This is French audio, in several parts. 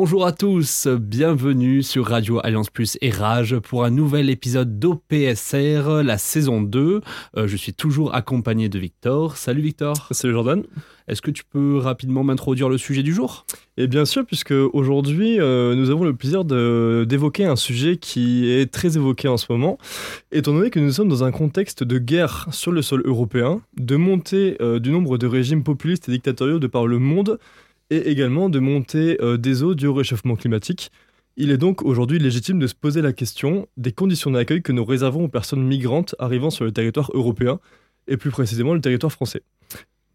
Bonjour à tous, bienvenue sur Radio Alliance Plus et Rage pour un nouvel épisode d'OPSR, la saison 2. Euh, je suis toujours accompagné de Victor. Salut Victor. Salut Jordan. Est-ce que tu peux rapidement m'introduire le sujet du jour? Et bien sûr, puisque aujourd'hui, euh, nous avons le plaisir d'évoquer un sujet qui est très évoqué en ce moment, étant donné que nous sommes dans un contexte de guerre sur le sol européen, de montée euh, du nombre de régimes populistes et dictatoriaux de par le monde, et également de montée euh, des eaux du réchauffement climatique. Il est donc aujourd'hui légitime de se poser la question des conditions d'accueil que nous réservons aux personnes migrantes arrivant sur le territoire européen, et plus précisément le territoire français.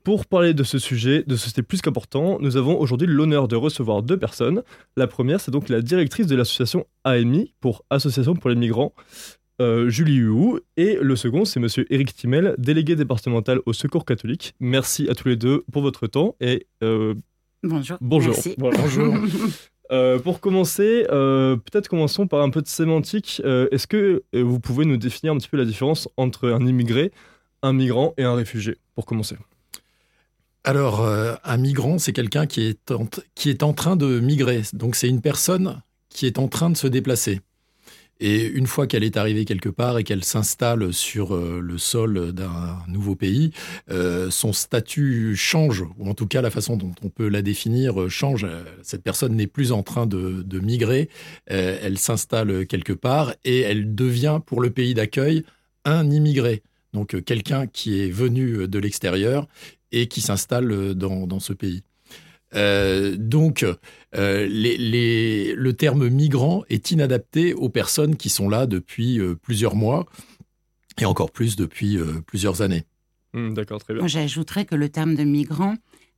Pour parler de ce sujet, de ce sujet plus qu'important, nous avons aujourd'hui l'honneur de recevoir deux personnes. La première, c'est donc la directrice de l'association AMI, pour Association pour les migrants, euh, Julie Huou, et le second, c'est monsieur Éric Timel, délégué départemental au Secours catholique. Merci à tous les deux pour votre temps et euh, Bonjour. bonjour. Merci. Voilà, bonjour. Euh, pour commencer, euh, peut-être commençons par un peu de sémantique. Euh, Est-ce que vous pouvez nous définir un petit peu la différence entre un immigré, un migrant et un réfugié, pour commencer? Alors, euh, un migrant, c'est quelqu'un qui, qui est en train de migrer. Donc, c'est une personne qui est en train de se déplacer. Et une fois qu'elle est arrivée quelque part et qu'elle s'installe sur euh, le sol d'un nouveau pays, euh, son statut change, ou en tout cas la façon dont on peut la définir euh, change. Cette personne n'est plus en train de, migrer, elle s'installe quelque part et elle devient pour le pays d'accueil un immigré. Donc quelqu'un qui est venu de l'extérieur et qui s'installe dans ce pays. Euh, donc, euh, les- les- le terme migrant est inadapté aux personnes qui sont là depuis euh, plusieurs mois et encore plus depuis euh, plusieurs années. Hmm, D'accord, très bien. Moi, j'ajouterais que le terme de migrant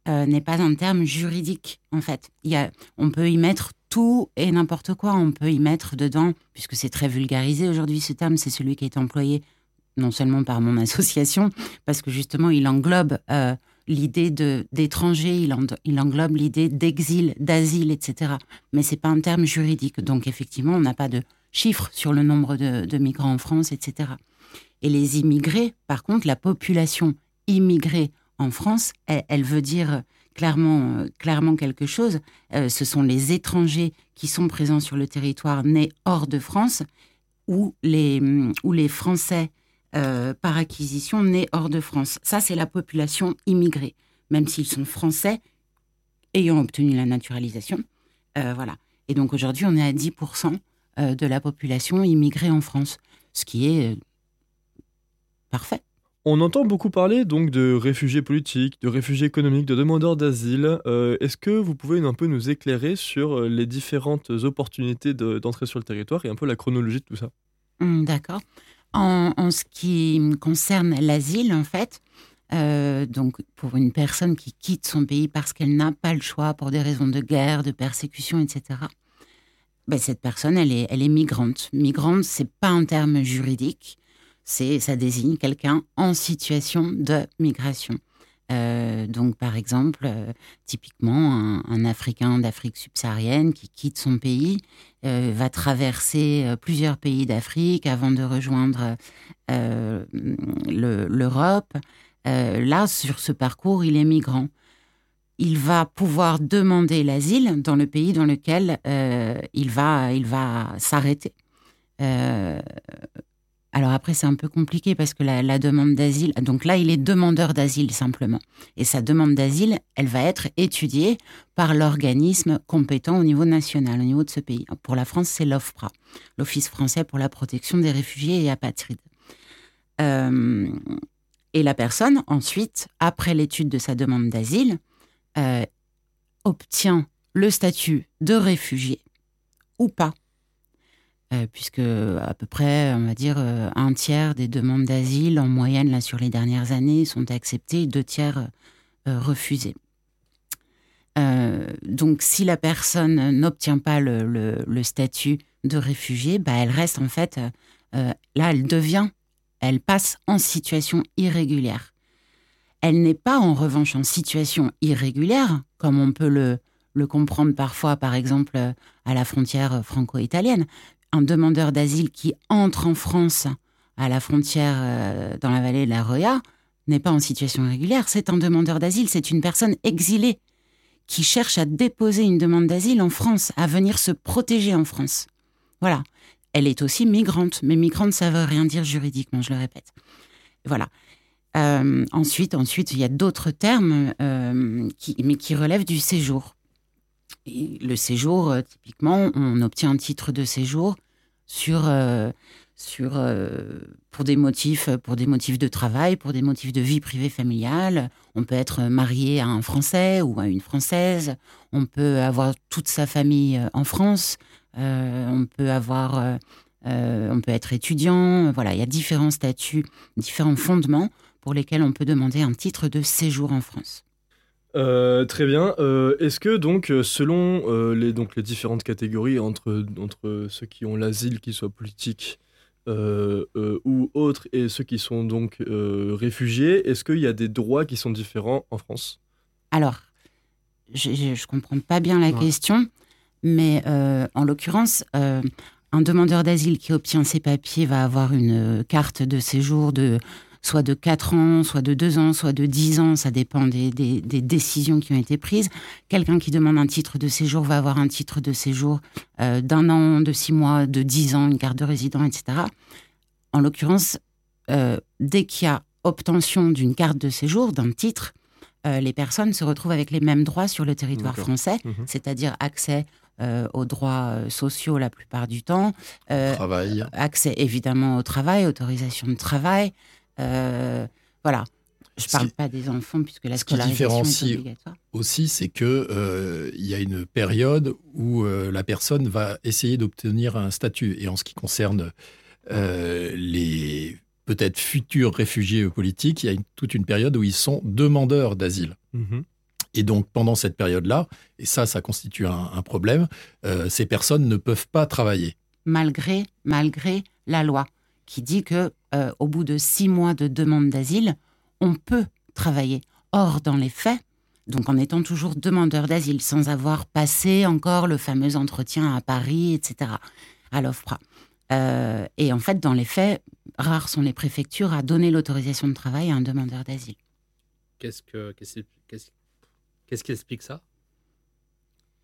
euh, n'est pas un terme juridique, en fait. Il y a, on peut y mettre tout et n'importe quoi. On peut y mettre dedans, puisque c'est très vulgarisé aujourd'hui, ce terme, c'est celui qui est employé non seulement par mon association, parce que justement, il englobe euh, l'idée de- d'étranger, il, en- il englobe l'idée d'exil, d'asile, etc. Mais c'est pas un terme juridique. Donc, effectivement, on n'a pas de chiffres sur le nombre de, migrants en France, etc. Et les immigrés, par contre, la population immigrée en France, elle, veut dire clairement, euh, clairement quelque chose. Euh, ce sont les étrangers qui sont présents sur le territoire nés hors de France ou les, ou les Français euh, par acquisition nés hors de France. Ça, c'est la population immigrée, même s'ils sont français ayant obtenu la naturalisation. Euh, voilà. Et donc aujourd'hui, on est à 10% euh, de la population immigrée en France, ce qui est parfait. On entend beaucoup parler donc de réfugiés politiques, de réfugiés économiques, de demandeurs d'asile. Euh, Est-ce que vous pouvez un peu nous éclairer sur les différentes opportunités de- d'entrée sur le territoire et un peu la chronologie de tout ça? Hum, D'accord. En, ce qui concerne l'asile, en fait, euh, donc pour une personne qui quitte son pays parce qu'elle n'a pas le choix pour des raisons de guerre, de persécution, etc. Ben, cette personne, elle est, elle est migrante. Migrante, c'est pas un terme juridique, c'est ça désigne quelqu'un en situation de migration. Euh, donc, par exemple, euh, typiquement, un, Africain d'Afrique subsaharienne qui quitte son pays euh, va traverser plusieurs pays d'Afrique avant de rejoindre le- l'Europe. Là, sur ce parcours, il est migrant. Il va pouvoir demander l'asile dans le pays dans lequel il va s'arrêter. Alors après, c'est un peu compliqué parce que la, la demande d'asile, donc là, il est demandeur d'asile simplement. Et sa demande d'asile, elle va être étudiée par l'organisme compétent au niveau national, au niveau de ce pays. Pour la France, c'est l'OFPRA, l'Office français pour la protection des réfugiés et apatrides. Euh, et la personne, ensuite, après l'étude de sa demande d'asile, euh, obtient le statut de réfugié ou pas. Euh, puisque à peu près, on va dire, euh, un tiers des demandes d'asile en moyenne sur les dernières années sont acceptées, deux tiers euh, refusées. Donc, si la personne n'obtient pas le, statut de réfugié, bah, elle reste en fait là, elle devient, elle passe en situation irrégulière. Elle n'est pas en revanche en situation irrégulière, comme on peut le, comprendre parfois, par exemple, à la frontière franco-italienne. Un demandeur d'asile qui entre en France à la frontière euh, dans la vallée de la Roya n'est pas en situation régulière, c'est un demandeur d'asile, c'est une personne exilée qui cherche à déposer une demande d'asile en France, à venir se protéger en France. Voilà. Elle est aussi migrante, mais migrante, ça veut rien dire juridiquement, je le répète. Voilà. Euh, ensuite, ensuite, il y a d'autres termes, euh, mais qui relèvent du séjour. Le séjour, euh, typiquement, on obtient un titre de séjour sur, euh, euh, pour, des motifs, pour des motifs de travail, pour des motifs de vie privée familiale. On peut être marié à un Français ou à une Française. On peut avoir toute sa famille en France. On peut avoir, on peut être étudiant. Voilà, il y a différents statuts, différents fondements pour lesquels on peut demander un titre de séjour en France. Euh, très bien. Euh, Est-ce que donc, euh, selon euh, les, donc, les différentes catégories entre, entre ceux qui ont l'asile, qu'ils soient politiques euh, euh, ou autres, et ceux qui sont donc euh, réfugiés, est-ce qu'il y a des droits qui sont différents en France? Alors, je ne comprends pas bien la Ouais. question, mais euh, en l'occurrence, euh, un demandeur d'asile qui obtient ses papiers va avoir une carte de séjour de soit de 4 ans, soit de 2 ans, soit de 10 ans, ça dépend des, des- des décisions qui ont été prises. Quelqu'un qui demande un titre de séjour va avoir un titre de séjour euh, d'un an, de 6 mois, de 10 ans, une carte de résident, etc. En l'occurrence, euh, dès qu'il y a obtention d'une carte de séjour, d'un titre, euh, les personnes se retrouvent avec les mêmes droits sur le territoire français, Mhm. c'est-à-dire accès euh, aux droits sociaux la plupart du temps, euh, Travail. accès évidemment au travail, autorisation de travail. Euh, voilà. Je Ce parle pas des enfants puisque la ce qui scolarisation différencie- est obligatoire. aussi, c'est que euh, il y a une période où euh, la personne va essayer d'obtenir un statut. Et en ce qui concerne euh, les peut-être futurs réfugiés politiques, il y a une- toute une période où ils sont demandeurs d'asile. Et donc pendant cette période-là, et ça, ça constitue un, un problème, euh, ces personnes ne peuvent pas travailler. malgré, malgré la loi qui dit que euh, au bout de six mois de demande d'asile, on peut travailler. Or, dans les faits, donc en étant toujours demandeur d'asile, sans avoir passé encore le fameux entretien à Paris, etc., à l'OFPRA. Euh, et en fait, dans les faits, rares sont les préfectures à donner l'autorisation de travail à un demandeur d'asile. Qu'est-ce que qu'est-ce qu'est-ce- qu'est-ce qui explique ça?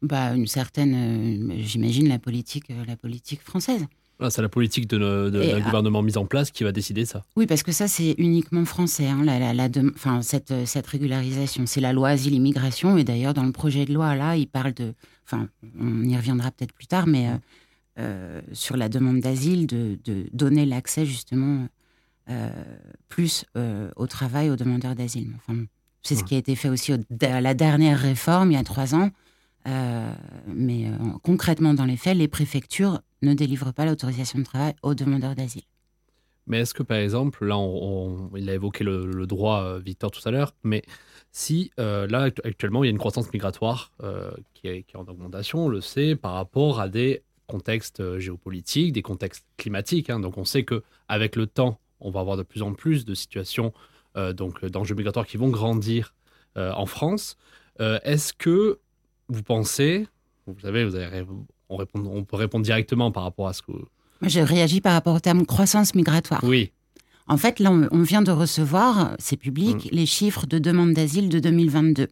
Bah, une certaine, euh, j'imagine, la politique, la politique française. Ah, C'est la politique de, de- d'un gouvernement mis en place qui va décider ça. Oui, parce que ça, c'est uniquement français, hein, la, la- la dem- enfin, cette, cette régularisation. C'est la loi asile-immigration. Et d'ailleurs, dans le projet de loi, là, il parle de. Enfin, on y reviendra peut-être plus tard, mais euh, euh, sur la demande d'asile, de, donner l'accès, justement, euh, plus au travail aux demandeurs d'asile. Enfin, c'est ce qui a été fait aussi au- à la dernière réforme, il y a trois ans. Mais concrètement, dans les faits, les préfectures ne délivrent pas l'autorisation de travail aux demandeurs d'asile. Mais est-ce que par exemple, là, on, il a évoqué le, droit, euh, Victor, tout à l'heure, mais si euh, là, actu- actuellement, il y a une croissance migratoire euh, qui, est, en augmentation, on le sait, par rapport à des contextes géopolitiques, des contextes climatiques. hein. donc on sait que avec le temps, on va avoir de plus en plus de situations donc d'enjeux migratoires qui vont grandir en France. Est-ce que vous pensez, vous savez, vous avez, on, répond, on peut répondre directement par rapport à ce que... Moi, je réagis par rapport au terme croissance migratoire. Oui, En fait, là, on, vient de recevoir, c'est public, les chiffres de demande d'asile de 2022.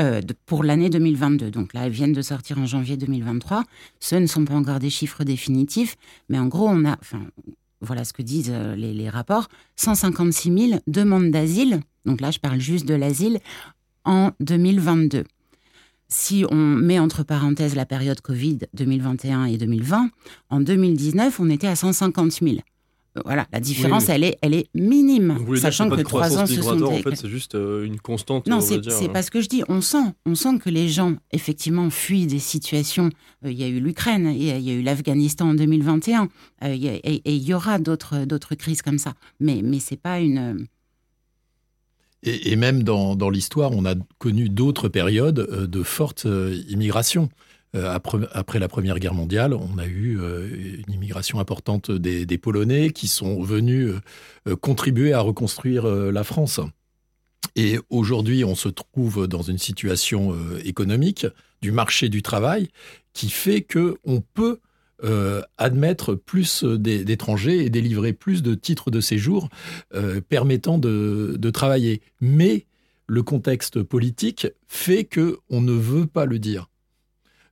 Euh, de- pour l'année 2022. Donc là, elles viennent de sortir en janvier 2023. Ce ne sont pas encore des chiffres définitifs, mais en gros, on a, enfin, voilà ce que disent euh, les, les rapports, 156 000 demandes d'asile. Donc là, je parle juste de l'asile en 2022. Si on met entre parenthèses la période Covid 2021 et 2020, en 2019, on était à 150 000. Euh, Voilà, la différence, oui. elle, est, elle est minime, Vous dire sachant a que trois ans se sont en fait, c'est juste euh, une constante, non, c'est dire. hein. pas ce que je dis. On sent, on sent que les gens, effectivement, fuient des situations. Euh, Il y a eu l'Ukraine, il y, a- il y a eu l'Afghanistan en 2021, euh, il y a- et il y aura d'autres d'autres crises comme ça. Mais, mais c'est pas une. Et, même dans, dans l'histoire, on a connu d'autres périodes euh, de forte euh, immigration. Euh, après, après, la Première Guerre mondiale, on a eu une immigration importante des, des, Polonais qui sont venus contribuer à reconstruire la France. Et aujourd'hui, on se trouve dans une situation économique du marché du travail qui fait que on peut euh, admettre plus d'étrangers et délivrer plus de titres de séjour euh, permettant de, travailler. Mais le contexte politique fait que on ne veut pas le dire.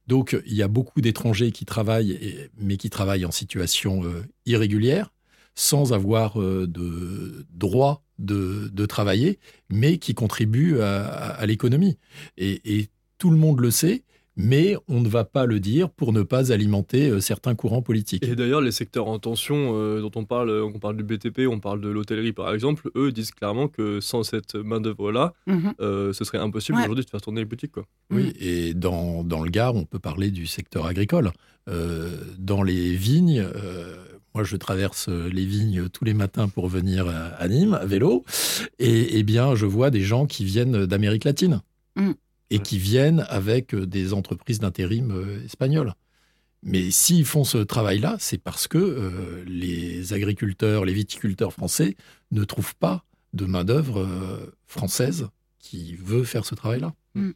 Donc il y a beaucoup d'étrangers qui travaillent, mais qui travaillent en situation euh, irrégulière, sans avoir de droit de, travailler, mais qui contribuent à, l'économie. Et, tout le monde le sait mais on ne va pas le dire pour ne pas alimenter euh, certains courants politiques. Et d'ailleurs, les secteurs en tension euh, dont on parle, on parle du BTP, on parle de l'hôtellerie par exemple, eux disent clairement que sans cette main-d'œuvre-là, mhm. euh, ce serait impossible aujourd'hui de faire tourner les boutiques. Quoi. Oui, mhm. et dans, dans, le Gard, on peut parler du secteur agricole. dans les vignes, moi, je traverse les vignes tous les matins pour venir à, Nîmes à vélo. Et, eh bien, je vois des gens qui viennent d'Amérique latine. Mhm et qui viennent avec euh, des entreprises d'intérim euh, espagnoles. Mais s'ils font ce travail-là, c'est parce que euh, les agriculteurs, les viticulteurs français ne trouvent pas de main-d'œuvre française qui veut faire ce travail-là. Mm.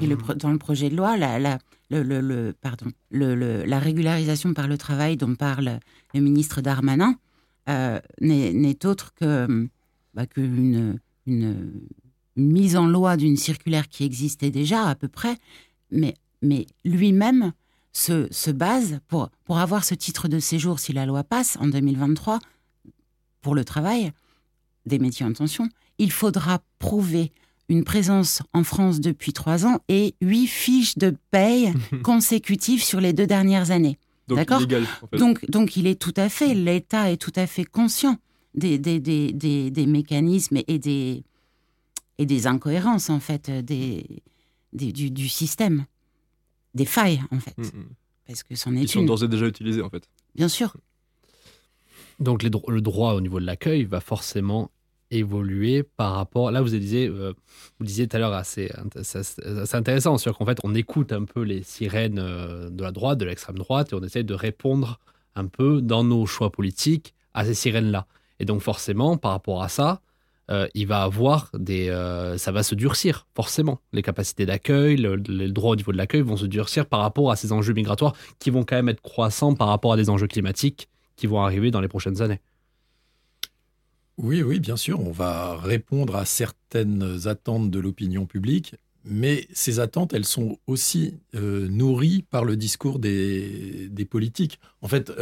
Et le, dans le projet de loi, la, la, le, le, pardon, la régularisation par le travail dont parle le ministre Darmanin n'est autre que bah, qu'une une, mise en loi d'une circulaire qui existait déjà à peu près, mais, mais lui-même se, se, base pour, pour avoir ce titre de séjour si la loi passe en 2023 pour le travail des métiers en tension. Il faudra prouver une présence en France depuis trois ans et huit fiches de paye consécutives sur les deux dernières années. D'accord donc, donc il est tout à fait, l'État est tout à fait conscient des, des, des, des mécanismes et des, et des incohérences, en fait, euh, des, du, système, des failles, en fait. Mm, mm. Parce que c'en est Ils sont d'ores et déjà utilisés, en fait. Bien sûr. Donc le droit au niveau de l'accueil va forcément évoluer par rapport. Là, vous disiez, euh, vous disiez tout à l'heure assez, assez intéressant, c'est qu'en fait, on écoute un peu les sirènes euh, de la droite, de l'extrême droite, et on essaie de répondre un peu dans nos choix politiques à ces sirènes-là. Et donc, forcément, par rapport à ça, euh, il va avoir des, euh, ça va se durcir forcément. Les capacités d'accueil, les droits au niveau de l'accueil vont se durcir par rapport à ces enjeux migratoires qui vont quand même être croissants par rapport à des enjeux climatiques qui vont arriver dans les prochaines années. Oui, oui, bien sûr, on va répondre à certaines attentes de l'opinion publique, mais ces attentes, elles sont aussi euh, nourries par le discours des, politiques. En fait,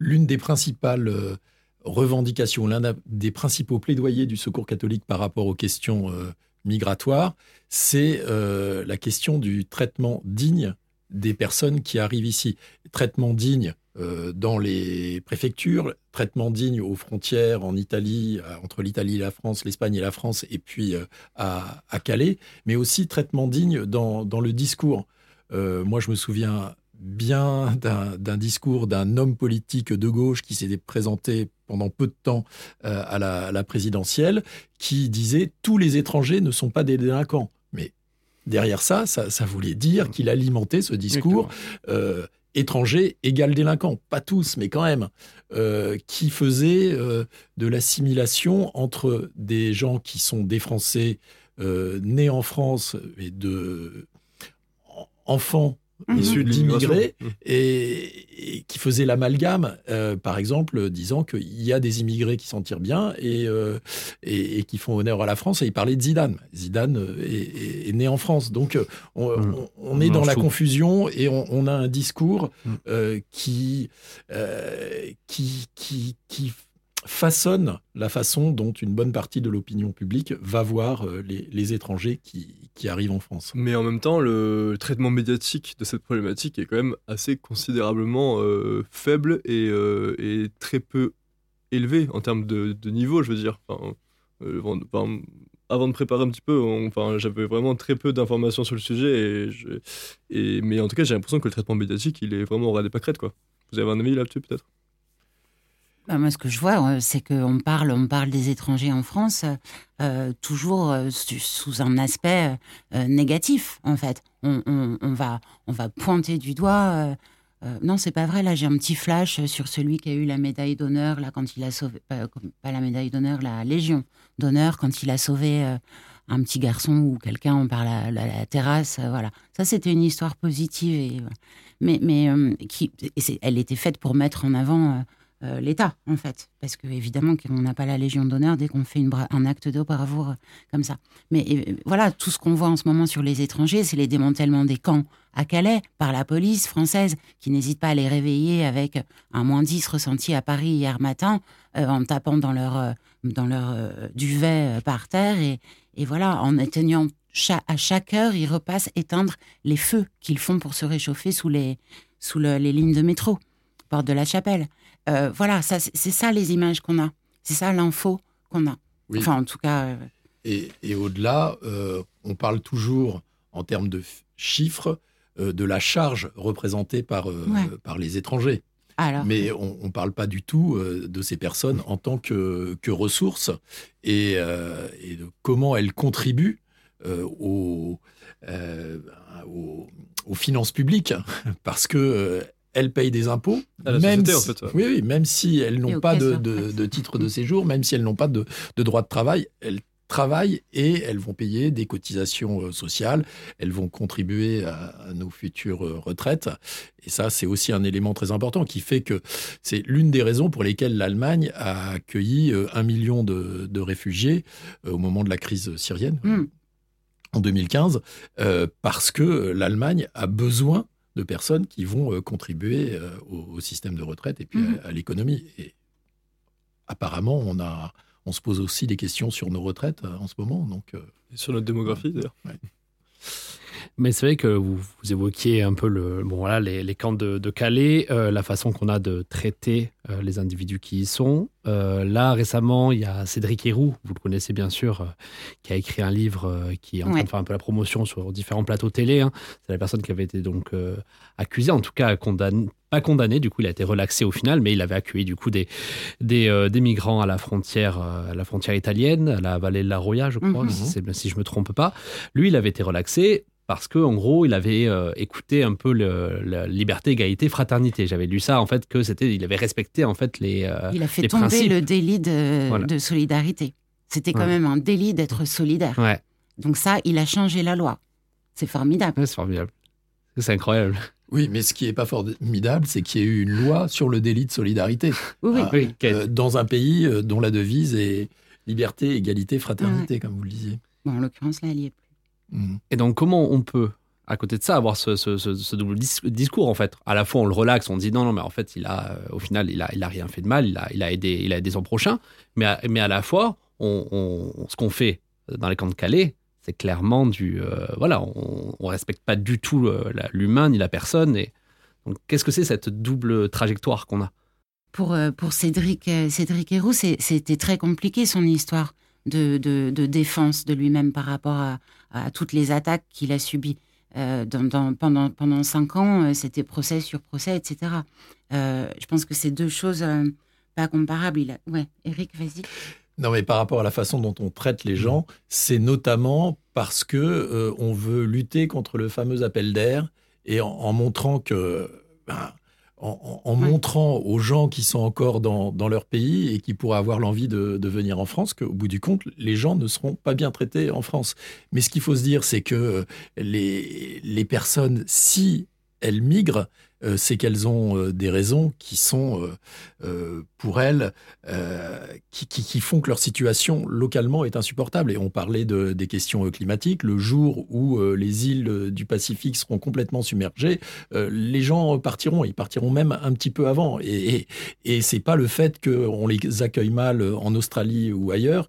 l'une des principales revendication, l'un des principaux plaidoyers du Secours catholique par rapport aux questions euh, migratoires, c'est euh, la question du traitement digne des personnes qui arrivent ici. Traitement digne euh, dans les préfectures, traitement digne aux frontières en Italie, entre l'Italie et la France, l'Espagne et la France, et puis à, Calais, mais aussi traitement digne dans, dans le discours. moi, je me souviens bien d'un discours d'un homme politique de gauche qui s'était présenté pendant peu de temps euh, à, la, présidentielle, qui disait tous les étrangers ne sont pas des délinquants. Mais derrière ça, ça, voulait dire qu'il alimentait ce discours. Euh, étranger égal délinquant, pas tous, mais quand même, euh, qui faisait de l'assimilation entre des gens qui sont des Français nés en France et de enfants Mhm. issus d'immigrés mhm. et, qui faisaient l'amalgame, euh, par exemple, disant qu'il y a des immigrés qui s'en tirent bien euh, et, et, qui font honneur à la France. Et il parlait de Zidane. Zidane euh, est, né en France. Donc, mhm. on, est dans la confusion et on, a un discours qui, qui, qui, qui façonne la façon dont une bonne partie de l'opinion publique va voir euh, les, étrangers qui, arrivent en France. Mais en même temps, le traitement médiatique de cette problématique est quand même assez considérablement euh, faible euh, et, très peu élevé en termes de, niveau, je veux dire. avant de préparer un petit peu, j'avais vraiment très peu d'informations sur le sujet, et, mais en tout cas, j'ai l'impression que le traitement médiatique, il est vraiment au ras des pâquerettes. Vous avez un avis là-dessus, peut-être? Moi, ce que je vois, euh, c'est qu'on parle, on parle des étrangers en France euh, toujours euh, sous un aspect négatif, en fait. On, va, on va pointer du doigt. euh, non, c'est pas vrai. Là, j'ai un petit flash sur celui qui a eu la médaille d'honneur, là, quand il a sauvé, pas, la médaille d'honneur, la Légion d'honneur, quand il a sauvé un petit garçon ou quelqu'un par la, la- la terrasse. voilà. Ça, c'était une histoire positive. Mais mais qui, elle était faite pour mettre en avant. Euh, l'État, en fait. Parce que, évidemment, qu'on n'a pas la Légion d'honneur dès qu'on fait une un acte de bravoure euh, comme ça. Mais euh, voilà, tout ce qu'on voit en ce moment sur les étrangers, c'est les démantèlements des camps à Calais par la police française, qui n'hésite pas à les réveiller avec un moins 10 ressenti à Paris hier matin, en tapant dans leur, dans leur duvet par terre. Et, et voilà, en éteignant à chaque heure, ils repassent éteindre les feux qu'ils font pour se réchauffer sous les, sous le- les lignes de métro, porte de la Chapelle. Euh, voilà, ça, c'est ça les images qu'on a. C'est ça l'info qu'on a. Oui. Enfin, en tout cas, euh, Et, et au-delà, euh, on parle toujours en termes de chiffres de la charge représentée par, Ouais. par les étrangers. alors. Mais on ne parle pas du tout de ces personnes en tant que, que ressources et, et de comment elles contribuent euh, au, euh, au- aux finances publiques parce que euh, elles payent des impôts, À la même société, en si, fait, ouais. oui, oui, même si elles n'ont pas de, caisses de titre de séjour, même si elles n'ont pas de, de droit de travail, elles travaillent et elles vont payer des cotisations euh, sociales, elles vont contribuer à, à nos futures euh, retraites. Et ça, c'est aussi un élément très important qui fait que c'est l'une des raisons pour lesquelles l'Allemagne a accueilli euh, un million de, de réfugiés au moment de la crise syrienne Hmm. en 2015, euh, parce que l'Allemagne a besoin de personnes qui vont euh, contribuer euh, au, au système de retraite et puis Mhm. à, à l'économie. Et apparemment, on, a, on se pose aussi des questions sur nos retraites euh, en ce moment. Donc, Et sur notre démographie, d'ailleurs. Mais c'est vrai que vous, vous évoquiez un peu le, bon, voilà, les, les camps de, de Calais, euh, la façon qu'on a de traiter euh, les individus qui y sont. Euh, là, récemment, il y a Cédric Héroux, vous le connaissez bien sûr, euh, qui a écrit un livre euh, qui est en train de faire un peu la promotion sur différents plateaux télé. hein. C'est la personne qui avait été donc euh, accusée, en tout cas condamnée, pas condamné, du coup il a été relaxé au final, mais il avait accueilli du coup des, des, euh, des migrants à la frontière, euh, à la frontière italienne, à la vallée de la Roya, je crois, Mhm. si, c'est- si je me trompe pas. Lui, il avait été relaxé parce que en gros, il avait euh, écouté un peu le, la liberté, égalité, fraternité. J'avais lu ça en fait que c'était, il avait respecté en fait les. euh, il a fait tomber principes. le délit de, Voilà. de solidarité. C'était quand Ouais. même un délit d'être solidaire. Ouais, Donc ça, il a changé la loi. C'est formidable. Ouais, c'est formidable. C'est incroyable. oui, mais ce qui n'est pas formidable, c'est qu'il y ait eu une loi sur le délit de solidarité Oui, oui. Ah, Oui, euh, dans un pays euh, dont la devise est liberté, égalité, fraternité, comme vous le disiez. Bon, en l'occurrence, là, il y est plus. Mhm. Et donc, comment on peut, à côté de ça, avoir ce, ce- ce- ce double dis- discours, en fait? À la fois, on le relaxe, on dit non, non, mais en fait, il a, euh, au final, il a, il a rien fait de mal, il a, il a, aidé, il a aidé son prochain. Mais à, mais à la fois, on, on- ce qu'on fait dans les camps de Calais, c'est clairement du. euh, voilà, on ne respecte pas du tout euh, l'humain ni la personne. Et donc, qu'est-ce que c'est cette double trajectoire qu'on a? Pour, pour Cédric, Cédric Héroux, c'était très compliqué son histoire de, de, de défense de lui-même par rapport à, à toutes les attaques qu'il a subies. Euh, pendant, pendant cinq ans, euh, c'était procès sur procès, etc. Euh, je pense que c'est deux choses euh, pas comparables. Il a... Ouais, Eric, vas-y. Non, mais par rapport à la façon dont on traite les gens, c'est notamment parce que on veut lutter contre le fameux appel d'air et en, en montrant que, ben, en, en- en Ouais. montrant aux gens qui sont encore dans, dans leur pays et qui pourraient avoir l'envie de, de venir en France, qu'au bout du compte, les gens ne seront pas bien traités en France. Mais ce qu'il faut se dire, c'est que les, les personnes, si elles migrent, euh, c'est qu'elles ont euh, des raisons qui sont euh, pour elles qui, qui- qui font que leur situation localement est insupportable. Et on parlait de, des questions climatiques. Le jour où les îles du Pacifique seront complètement submergées, les gens partiront. Ils partiront même un petit peu avant. Et, et, et c'est pas le fait qu'on les accueille mal en Australie ou ailleurs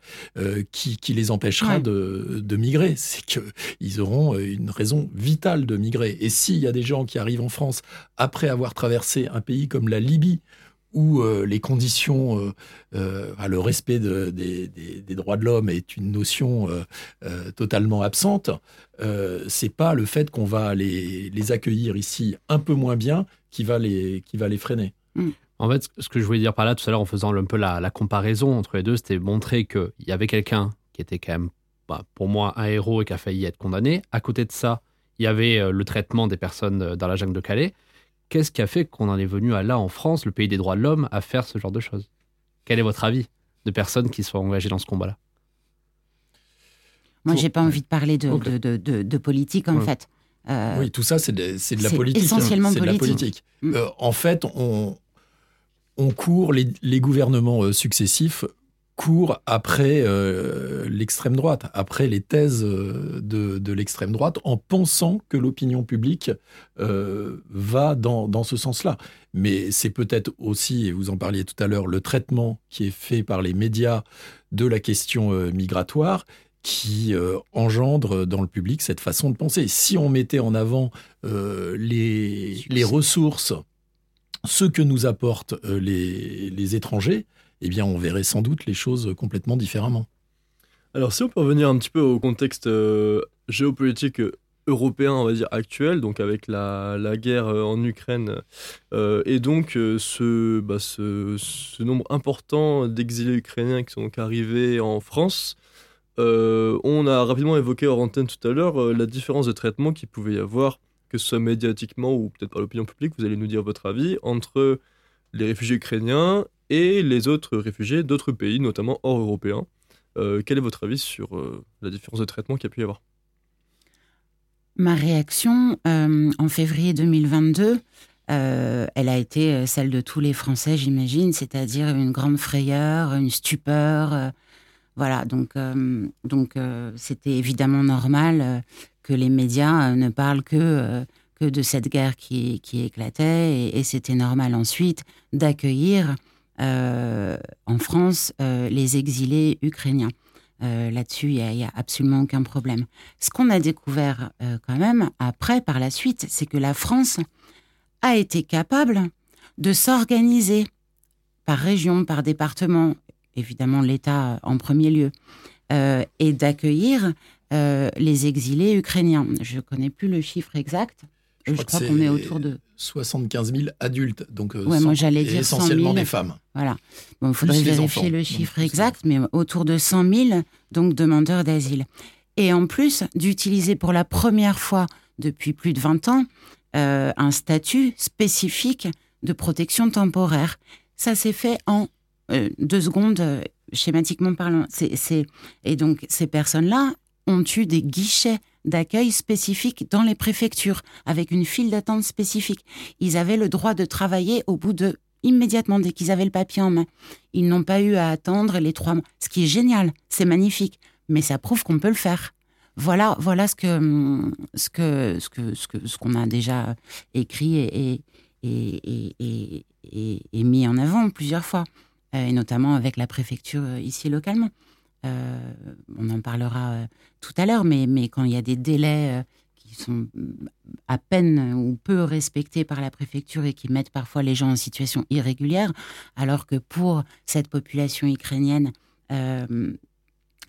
qui, qui les empêchera Ouais. de, de migrer. C'est qu'ils auront une raison vitale de migrer. Et s'il y a des gens qui arrivent en France après avoir traversé un pays comme la Libye, où euh, les conditions, euh, euh, enfin, le respect de- des, des- des droits de l'homme est une notion euh, euh, totalement absente, euh, c'est pas le fait qu'on va les, les accueillir ici un peu moins bien qui va les, qui va les freiner. En fait, ce que je voulais dire par là tout à l'heure en faisant un peu la, la comparaison entre les deux, c'était montrer qu'il y avait quelqu'un qui était quand même, bah, pour moi, un héros et qui a failli être condamné. À côté de ça, il y avait le traitement des personnes dans la jungle de Calais. Qu'est-ce qui a fait qu'on en est venu à là, en France, le pays des droits de l'homme, à faire ce genre de choses? Quel est votre avis de personnes qui sont engagées dans ce combat-là? Moi, j'ai pas envie de parler de, de, de, de- de politique, en Ouais. fait. Euh, Oui, tout ça, c'est de, c'est de la politique. hein. essentiellement C'est de la politique. politique. Euh, en fait, on, on court, les, les gouvernements euh, successifs courent après euh, l'extrême droite, après les thèses euh, de, de l'extrême droite, en pensant que l'opinion publique euh, va dans, dans ce sens-là. Mais c'est peut-être aussi, et vous en parliez tout à l'heure, le traitement qui est fait par les médias de la question euh, migratoire qui euh, engendre dans le public cette façon de penser. Si on mettait en avant euh, les, ressources, ce que nous apportent euh, les, les étrangers, eh bien, on verrait sans doute les choses complètement différemment. Alors, si on peut revenir un petit peu au contexte euh, géopolitique euh, européen, on va dire actuel, donc avec la, guerre euh, en Ukraine, et donc ce, bah, ce, nombre important d'exilés ukrainiens qui sont arrivés en France, on a rapidement évoqué hors antenne tout à l'heure la différence de traitement qu'il pouvait y avoir, que ce soit médiatiquement ou peut-être par l'opinion publique, vous allez nous dire votre avis, entre les réfugiés ukrainiens et les autres réfugiés d'autres pays, notamment hors européens. Euh, quel est votre avis sur euh, la différence de traitement qu'il y a pu y avoir? Ma réaction euh, en février 2022, euh, elle a été celle de tous les Français, j'imagine, c'est-à-dire une grande frayeur, une stupeur. voilà, donc donc c'était évidemment normal que les médias ne parlent que que de cette guerre qui, qui éclatait, et, c'était normal ensuite d'accueillir en France euh, les exilés ukrainiens. Euh, Là-dessus, il n'y a, absolument aucun problème. Ce qu'on a découvert euh, quand même après, par la suite, c'est que la France a été capable de s'organiser par région, par département, évidemment l'État en premier lieu, euh, et d'accueillir euh, les exilés ukrainiens. Je ne connais plus le chiffre exact. Je, crois qu'on est autour de 75 000 adultes, donc euh, Ouais, moi, cent- j'allais et dire 100 essentiellement 000. des femmes. Voilà. Bon, il faudrait vérifier enfants. le chiffre exact, mais autour de 100 000 donc, demandeurs d'asile. Et en plus d'utiliser pour la première fois depuis plus de 20 ans euh, un statut spécifique de protection temporaire. Ça s'est fait en euh, deux secondes, euh, schématiquement parlant. Et donc, ces personnes-là ont eu des guichets d'accueil spécifiques dans les préfectures, avec une file d'attente spécifique. Ils avaient le droit de travailler au bout de immédiatement dès qu'ils avaient le papier en main. Ils n'ont pas eu à attendre les trois mois. Ce qui est génial, c'est magnifique, mais ça prouve qu'on peut le faire. Voilà, voilà ce que hum, ce que ce que ce que ce qu'on a déjà écrit et et, et, et, et- et mis en avant plusieurs fois, euh, et notamment avec la préfecture euh, ici localement. Euh, on en parlera euh, tout à l'heure, mais quand il y a des délais euh, qui sont hum, à peine ou peu respectés par la préfecture et qui mettent parfois les gens en situation irrégulière, alors que pour cette population ukrainienne,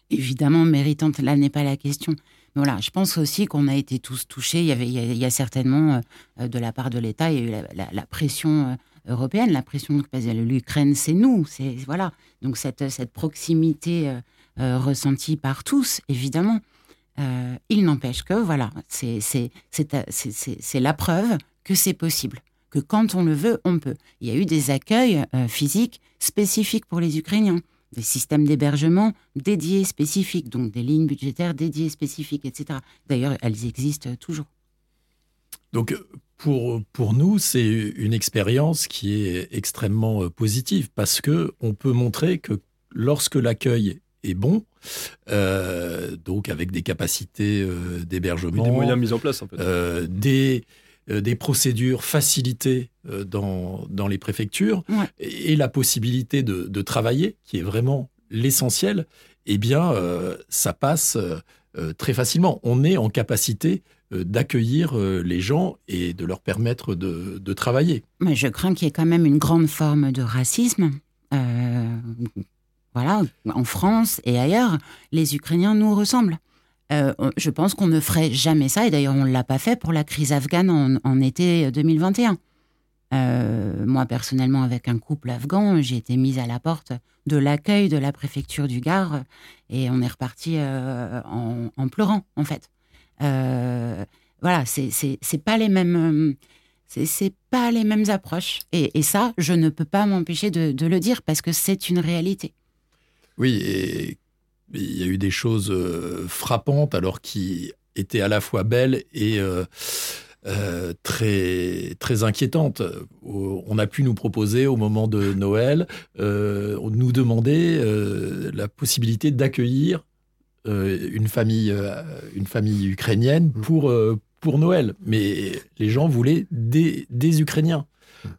évidemment méritante, là n'est pas la question. Voilà, je pense aussi qu'on a été tous touchés. Il y, a, certainement, de la part de l'État, il y a eu la, pression européenne, la pression, que l'Ukraine, c'est nous. c'est Voilà. Donc cette proximité euh, ressentie par tous, évidemment. Euh, il n'empêche que, voilà, c'est la preuve que c'est possible, que quand on le veut, on peut. Il y a eu des accueils euh, physiques spécifiques pour les Ukrainiens, des systèmes d'hébergement dédiés spécifiques, donc des lignes budgétaires dédiées spécifiques, etc. D'ailleurs, elles existent toujours. Donc, pour, pour nous, c'est une expérience qui est extrêmement positive parce que on peut montrer que lorsque l'accueil est bon, euh, donc avec des capacités euh, d'hébergement, des moyens mis en place en fait. euh, des, euh, des procédures facilitées euh, dans, dans les préfectures Ouais. et, et la possibilité de, de travailler, qui est vraiment l'essentiel, eh bien, euh, ça passe très facilement. On est en capacité d'accueillir les gens et de leur permettre de, de travailler. Mais je crains qu'il y ait quand même une grande forme de racisme. Euh, voilà, en France et ailleurs, les Ukrainiens nous ressemblent. Euh, je pense qu'on ne ferait jamais ça, et d'ailleurs on ne l'a pas fait pour la crise afghane en, en été 2021. Euh, moi, personnellement, avec un couple afghan, j'ai été mise à la porte de l'accueil de la préfecture du Gard et on est reparti euh, en, pleurant, en fait. Euh, voilà, c'est pas les mêmes. C'est pas les mêmes approches. Et, ça, je ne peux pas m'empêcher de le dire parce que c'est une réalité. Oui, et il y a eu des choses euh, frappantes, alors qui étaient à la fois belles et euh, euh, très très inquiétantes. On a pu nous proposer au moment de Noël, nous demander la possibilité d'accueillir une famille une famille ukrainienne pour euh, pour Noël, mais les gens voulaient des, des Ukrainiens.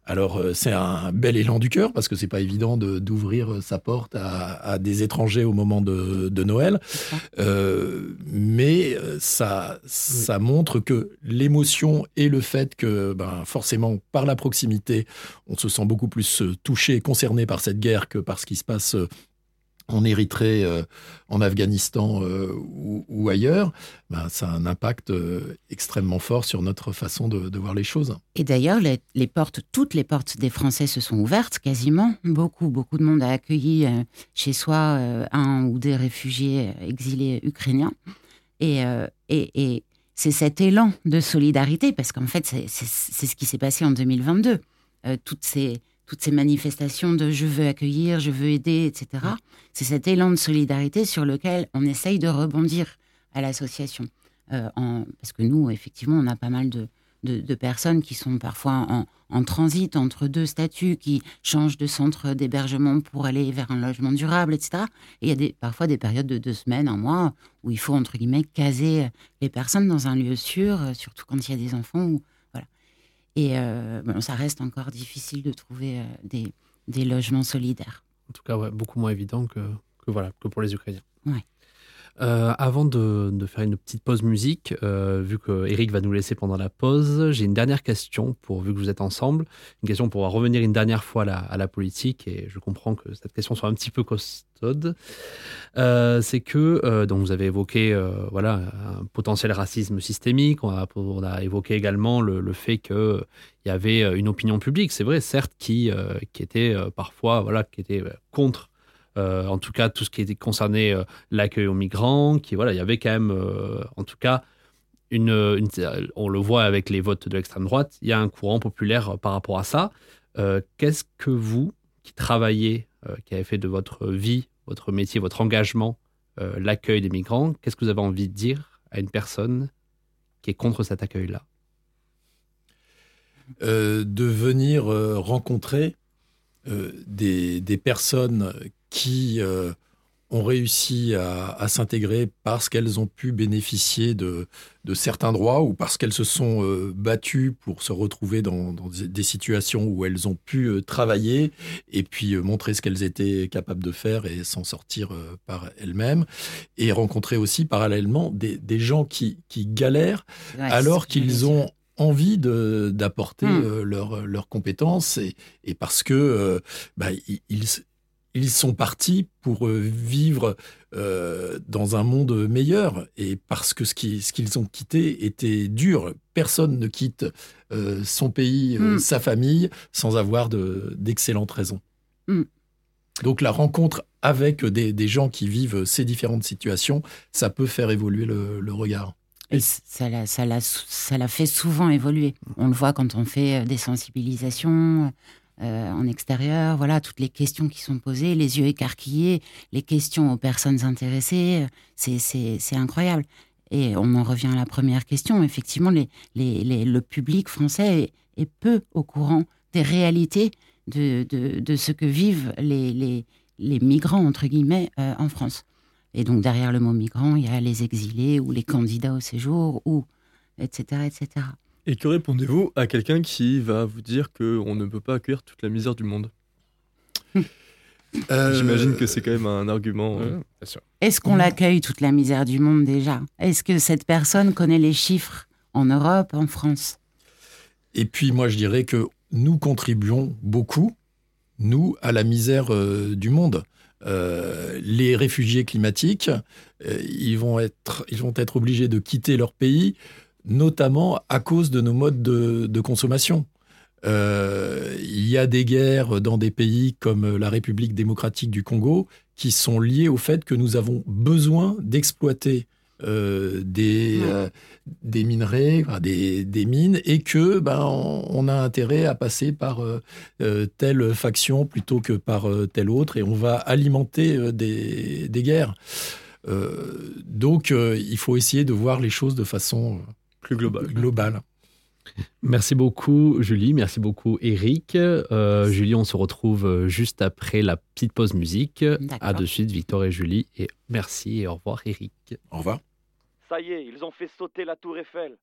Alors euh, c'est un bel élan du cœur parce que c'est pas évident de- d'ouvrir sa porte à, à des étrangers au moment de, de Noël. Euh, mais euh, ça ça montre que l'émotion et le fait que ben forcément par la proximité on se sent beaucoup plus euh, touché, concerné par cette guerre que par ce qui se passe euh, en Érythrée, euh, en Afghanistan euh, ou, ailleurs, ben, ça a un impact euh, extrêmement fort sur notre façon de, voir les choses. Et d'ailleurs, les, portes, toutes les portes des Français se sont ouvertes quasiment. Beaucoup, beaucoup de monde a accueilli chez soi un ou des réfugiés exilés ukrainiens. Et, et, c'est cet élan de solidarité, parce qu'en fait, c'est ce qui s'est passé en 2022. Euh, toutes, ces, toutes ces manifestations de je veux accueillir, je veux aider, etc. C'est cet élan de solidarité sur lequel on essaye de rebondir à l'association. Euh, en- parce que nous, effectivement, on a pas mal de, de, de personnes qui sont parfois en, en transit entre deux statuts, qui changent de centre d'hébergement pour aller vers un logement durable, etc. Et il y a des, parfois des périodes de deux semaines, un mois, où il faut, entre guillemets, caser les personnes dans un lieu sûr, surtout quand il y a des enfants. Ou. Et euh, bon, ça reste encore difficile de trouver euh, des, des logements solidaires. En tout cas, ouais, beaucoup moins évident que, que, voilà, que pour les Ukrainiens. Ouais. Euh, avant de, faire une petite pause musique, euh, vu que Eric va nous laisser pendant la pause, j'ai une dernière question pour vu que vous êtes ensemble, une question pour revenir une dernière fois à la, à la politique et je comprends que cette question soit un petit peu costaude. Euh, c'est que donc vous avez évoqué voilà un potentiel racisme systémique, on a, évoqué également le, le fait que il y avait une opinion publique, c'est vrai, certes, qui, qui était parfois voilà, qui était contre, euh, en tout cas, tout ce qui était concerné euh, l'accueil aux migrants, qui voilà, il y avait quand même, euh, en tout cas, une, on le voit avec les votes de l'extrême droite, il y a un courant populaire par rapport à ça. Qu'est-ce que vous, qui travaillez, qui avez fait de votre vie, votre métier, votre engagement, l'accueil des migrants, qu'est-ce que vous avez envie de dire à une personne qui est contre cet accueil-là? De venir rencontrer des personnes qui euh, ont réussi à, à s'intégrer parce qu'elles ont pu bénéficier de, de certains droits ou parce qu'elles se sont euh, battues pour se retrouver dans, dans des situations où elles ont pu euh, travailler et puis euh, montrer ce qu'elles étaient capables de faire et s'en sortir par elles-mêmes. Et rencontrer aussi parallèlement des, des gens qui, qui galèrent Ouais, alors qu'ils ont envie d'apporter Hmm. leurs compétences et, et parce que bah, ils, ils- sont partis pour euh, vivre euh, dans un monde meilleur et parce que ce qui- ce qu'ils ont quitté était dur. Personne ne quitte euh, son pays, euh, Hmm. sa famille, sans avoir de- d'excellentes raisons. Hmm. Donc la rencontre avec des, des gens qui vivent ces différentes situations, ça peut faire évoluer le- le regard. Et ça l'a, ça, l'a, sou- ça l'a fait souvent évoluer. On le voit quand on fait des sensibilisations euh, en extérieur, voilà, toutes les questions qui sont posées, les yeux écarquillés, les questions aux personnes intéressées, euh, c'est, incroyable. Et on en revient à la première question. Effectivement, le public français est, peu au courant des réalités de, de, ce que vivent les migrants, entre guillemets, euh, en France. Et donc derrière le mot migrant, il y a les exilés ou les candidats au séjour ou etc. etc. Et que répondez-vous à quelqu'un qui va vous dire qu'on ne peut pas accueillir toute la misère du monde? Euh, J'imagine que c'est quand même un argument. sûr. Est-ce qu'on l'accueille toute la misère du monde déjà? Est-ce que cette personne connaît les chiffres en Europe, en France? Et puis moi, je dirais que nous contribuons beaucoup, nous, à la misère euh, du monde. Euh, les réfugiés climatiques, euh, ils, vont être, ils vont être obligés de quitter leur pays, notamment à cause de nos modes de, de consommation. Euh, il y a des guerres dans des pays comme la République démocratique du Congo qui sont liées au fait que nous avons besoin d'exploiter euh, des, euh, des minerais, des, des, mines, et que ben, on, on, a intérêt à passer par euh, telle faction plutôt que par telle autre, et on va alimenter des, des, guerres. donc il faut essayer de voir les choses de façon plus globale. Merci beaucoup Julie, merci beaucoup Eric. Euh, Julie, on se retrouve juste après la petite pause musique. À de suite Victor et Julie et merci et au revoir Eric. Au revoir. Ça y est, ils ont fait sauter la tour Eiffel.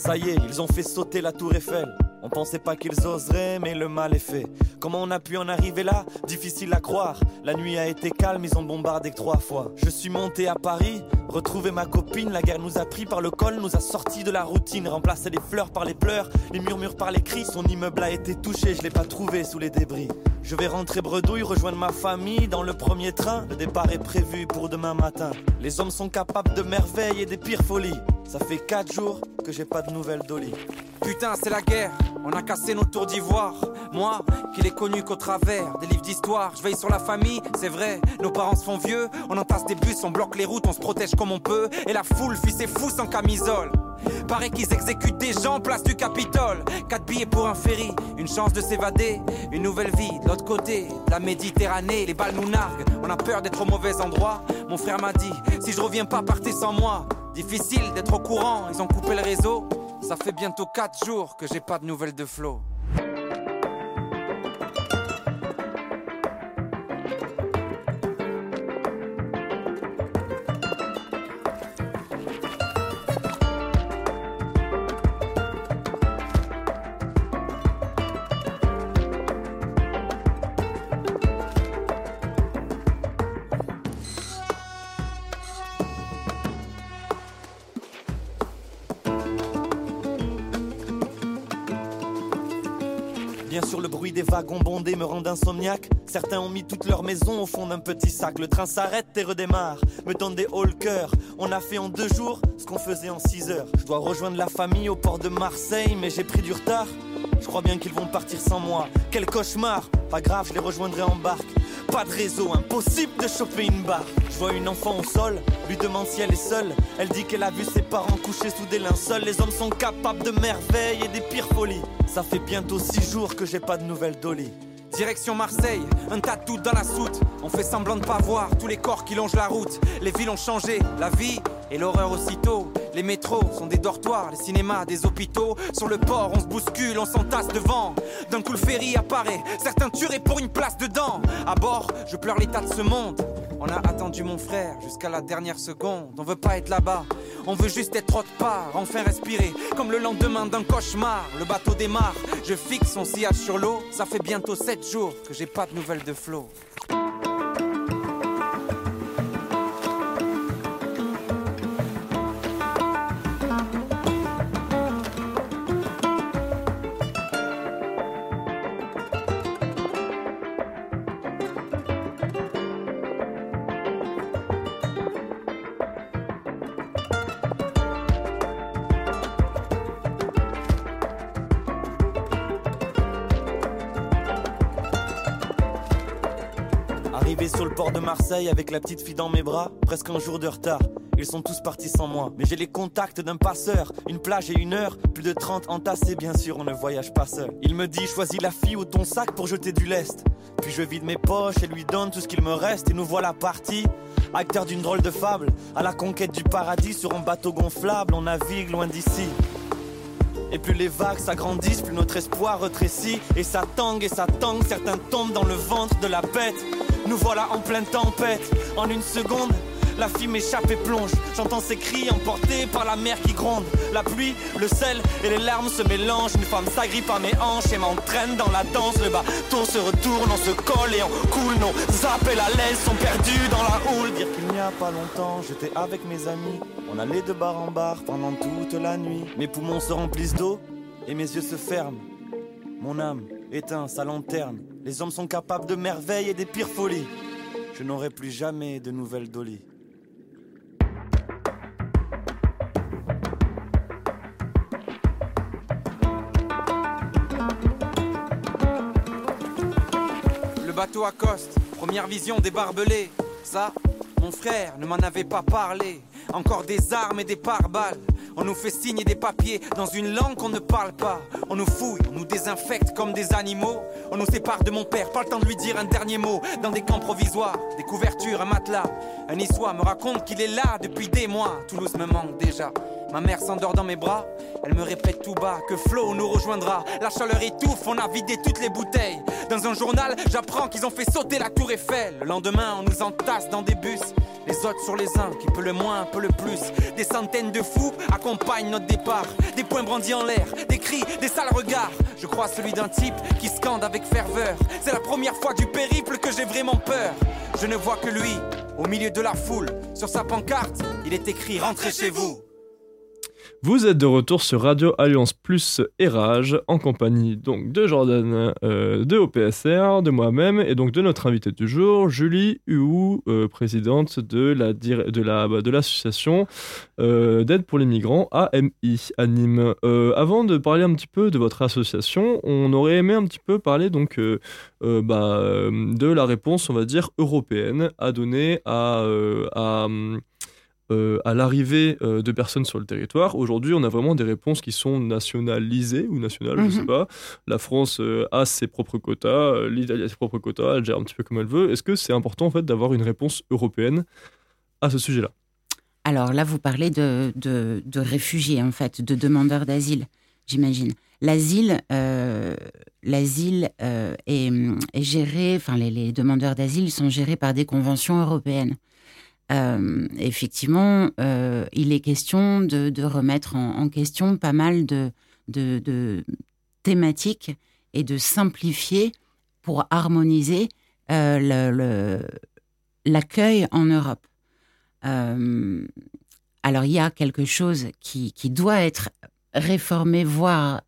Ça y est, ils ont fait sauter la tour Eiffel. On pensait pas qu'ils oseraient, mais le mal est fait. Comment on a pu en arriver là? Difficile à croire. La nuit a été calme, ils ont bombardé trois fois. Je suis monté à Paris, retrouvé ma copine. La guerre nous a pris par le col, nous a sortis de la routine. Remplacé les fleurs par les pleurs, les murmures par les cris. Son immeuble a été touché, je l'ai pas trouvé sous les débris. Je vais rentrer bredouille, rejoindre ma famille dans le premier train. Le départ est prévu pour demain matin. Les hommes sont capables de merveilles et des pires folies. Ça fait quatre jours que j'ai pas de nouvelles d'Oli. Putain, c'est la guerre, on a cassé nos tours d'ivoire. Moi, qui l'ai connu qu'au travers des livres d'histoire, je veille sur la famille, c'est vrai. Nos parents se font vieux, on entasse des bus, on bloque les routes, on se protège comme on peut. Et la foule fuit ses fous sans camisole. Paraît qu'ils exécutent des gens place du Capitole. Quatre billets pour un ferry, une chance de s'évader. Une nouvelle vie de l'autre côté, la Méditerranée. Les balles nous narguent, on a peur d'être au mauvais endroit. Mon frère m'a dit, si je reviens pas, partez sans moi. Difficile d'être au courant, ils ont coupé le réseau. Ça fait bientôt 4 jours que j'ai pas de nouvelles de Flo. Me rend insomniaque. Certains ont mis toute leur maison au fond d'un petit sac. Le train s'arrête et redémarre, me donne des hauts le cœur. On a fait en deux jours ce qu'on faisait en six heures. Je dois rejoindre la famille au port de Marseille, mais j'ai pris du retard. Je crois bien qu'ils vont partir sans moi. Quel cauchemar Pas grave, je les rejoindrai en barque. Pas de réseau, impossible de choper une barre. Je vois une enfant au sol, lui demande si elle est seule. Elle dit qu'elle a vu ses parents couchés sous des linceuls. Les hommes sont capables de merveilles et des pires folies. Ça fait bientôt six jours que j'ai pas de nouvelles d'Oli. Direction Marseille, un tas dans la soute. On fait semblant de pas voir tous les corps qui longent la route. Les villes ont changé, la vie et l'horreur aussitôt. Les métros sont des dortoirs, les cinémas des hôpitaux. Sur le port, on se bouscule, on s'entasse devant. D'un coup, le ferry apparaît, certains tueraient pour une place dedans. À bord, je pleure l'état de ce monde. On a attendu mon frère jusqu'à la dernière seconde. On veut pas être là-bas, on veut juste être autre part, enfin respirer. Comme le lendemain d'un cauchemar, le bateau démarre. Je fixe son sillage sur l'eau. Ça fait bientôt 7 jours que j'ai pas de nouvelles de Flo. Marseille avec la petite fille dans mes bras, presque un jour de retard. Ils sont tous partis sans moi, mais j'ai les contacts d'un passeur. Une plage et une heure, plus de 30 entassés, bien sûr, on ne voyage pas seul. Il me dit, choisis la fille ou ton sac pour jeter du lest. Puis je vide mes poches et lui donne tout ce qu'il me reste, et nous voilà partis. Acteur d'une drôle de fable, à la conquête du paradis sur un bateau gonflable, on navigue loin d'ici. Et plus les vagues s'agrandissent, plus notre espoir rétrécit. Et ça tangue et ça tangue, certains tombent dans le ventre de la bête. Nous voilà en pleine tempête. En une seconde, La fille m'échappe et plonge. J'entends ses cris emportés par la mer qui gronde. La pluie, le sel et les larmes se mélangent. Une femme s'agrippe à mes hanches et m'entraîne dans la danse. Le bateau se retourne, on se colle et on coule. Nos appels à l'aise sont perdus dans la houle. Dire qu'il n'y a pas longtemps, j'étais avec mes amis. On allait de bar en bar pendant toute la nuit. Mes poumons se remplissent d'eau et mes yeux se ferment. Mon âme éteint sa lanterne. Les hommes sont capables de merveilles et des pires folies. Je n'aurai plus jamais de nouvelles Dolly. Le bateau accoste, première vision des barbelés. Ça, mon frère ne m'en avait pas parlé. Encore des armes et des pare-balles. On nous fait signer des papiers dans une langue qu'on ne parle pas. On nous fouille, on nous désinfecte comme des animaux. On nous sépare de mon père, pas le temps de lui dire un dernier mot. Dans des camps provisoires, des couvertures, un matelas. Un niçois me raconte qu'il est là depuis des mois. Toulouse me manque déjà. Ma mère s'endort dans mes bras, elle me répète tout bas que Flo nous rejoindra. La chaleur étouffe, on a vidé toutes les bouteilles. Dans un journal, j'apprends qu'ils ont fait sauter la tour Eiffel. Le lendemain, on nous entasse dans des bus. Les autres sur les uns, qui peut le moins, peut le plus. Des centaines de fous accompagnent notre départ. Des poings brandis en l'air, des cris, des sales regards. Je crois celui d'un type qui scande avec ferveur. C'est la première fois du périple que j'ai vraiment peur. Je ne vois que lui, au milieu de la foule. Sur sa pancarte, il est écrit Rentrez chez vous. Vous êtes de retour sur Radio Alliance Plus et Rage en compagnie donc de Jordan euh, de OPSR, de moi-même et donc de notre invité du jour, Julie Huou, euh, présidente de la bah, de l'association euh, d'aide pour les migrants AMI à Nîmes. avant de parler un petit peu de votre association, on aurait aimé un petit peu parler donc bah, de la réponse on va dire européenne à donner à, à euh, à l'arrivée euh, de personnes sur le territoire. Aujourd'hui, on a vraiment des réponses qui sont nationalisées ou nationales, je ne sais mhm. pas. La France euh, a ses propres quotas, l'Italie a ses propres quotas, elle gère un petit peu comme elle veut. Est-ce que c'est important en fait d'avoir une réponse européenne à ce sujet-là? Alors là, vous parlez de, de, réfugiés, en fait, de demandeurs d'asile, j'imagine. L'asile, l'asile est, géré, enfin les, les demandeurs d'asile sont gérés par des conventions européennes. Euh, effectivement, euh, il est question de, remettre en, question pas mal de, thématiques et de simplifier pour harmoniser euh, l'accueil en Europe. alors il y a quelque chose qui, doit être réformé, voire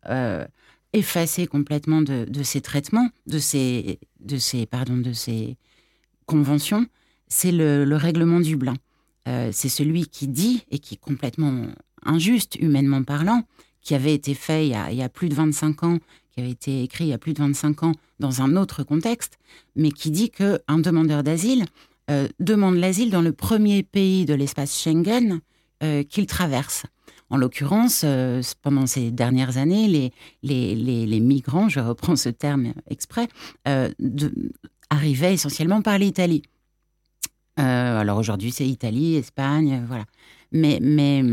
effacé complètement de, ces traitements, de ces, de ces, pardon, de ces conventions c'est le, règlement Dublin. Euh, c'est celui qui dit, et qui est complètement injuste, humainement parlant, qui avait été fait il y, a, plus de 25 ans, qui avait été écrit il y a plus de 25 ans dans un autre contexte, mais qui dit qu'un demandeur d'asile euh, demande l'asile dans le premier pays de l'espace Schengen euh, qu'il traverse. En l'occurrence, pendant ces dernières années, les, les, migrants, je reprends ce terme exprès, arrivaient essentiellement par l'Italie. Euh, alors aujourd'hui, c'est Italie, Espagne, euh, voilà. Mais, mais,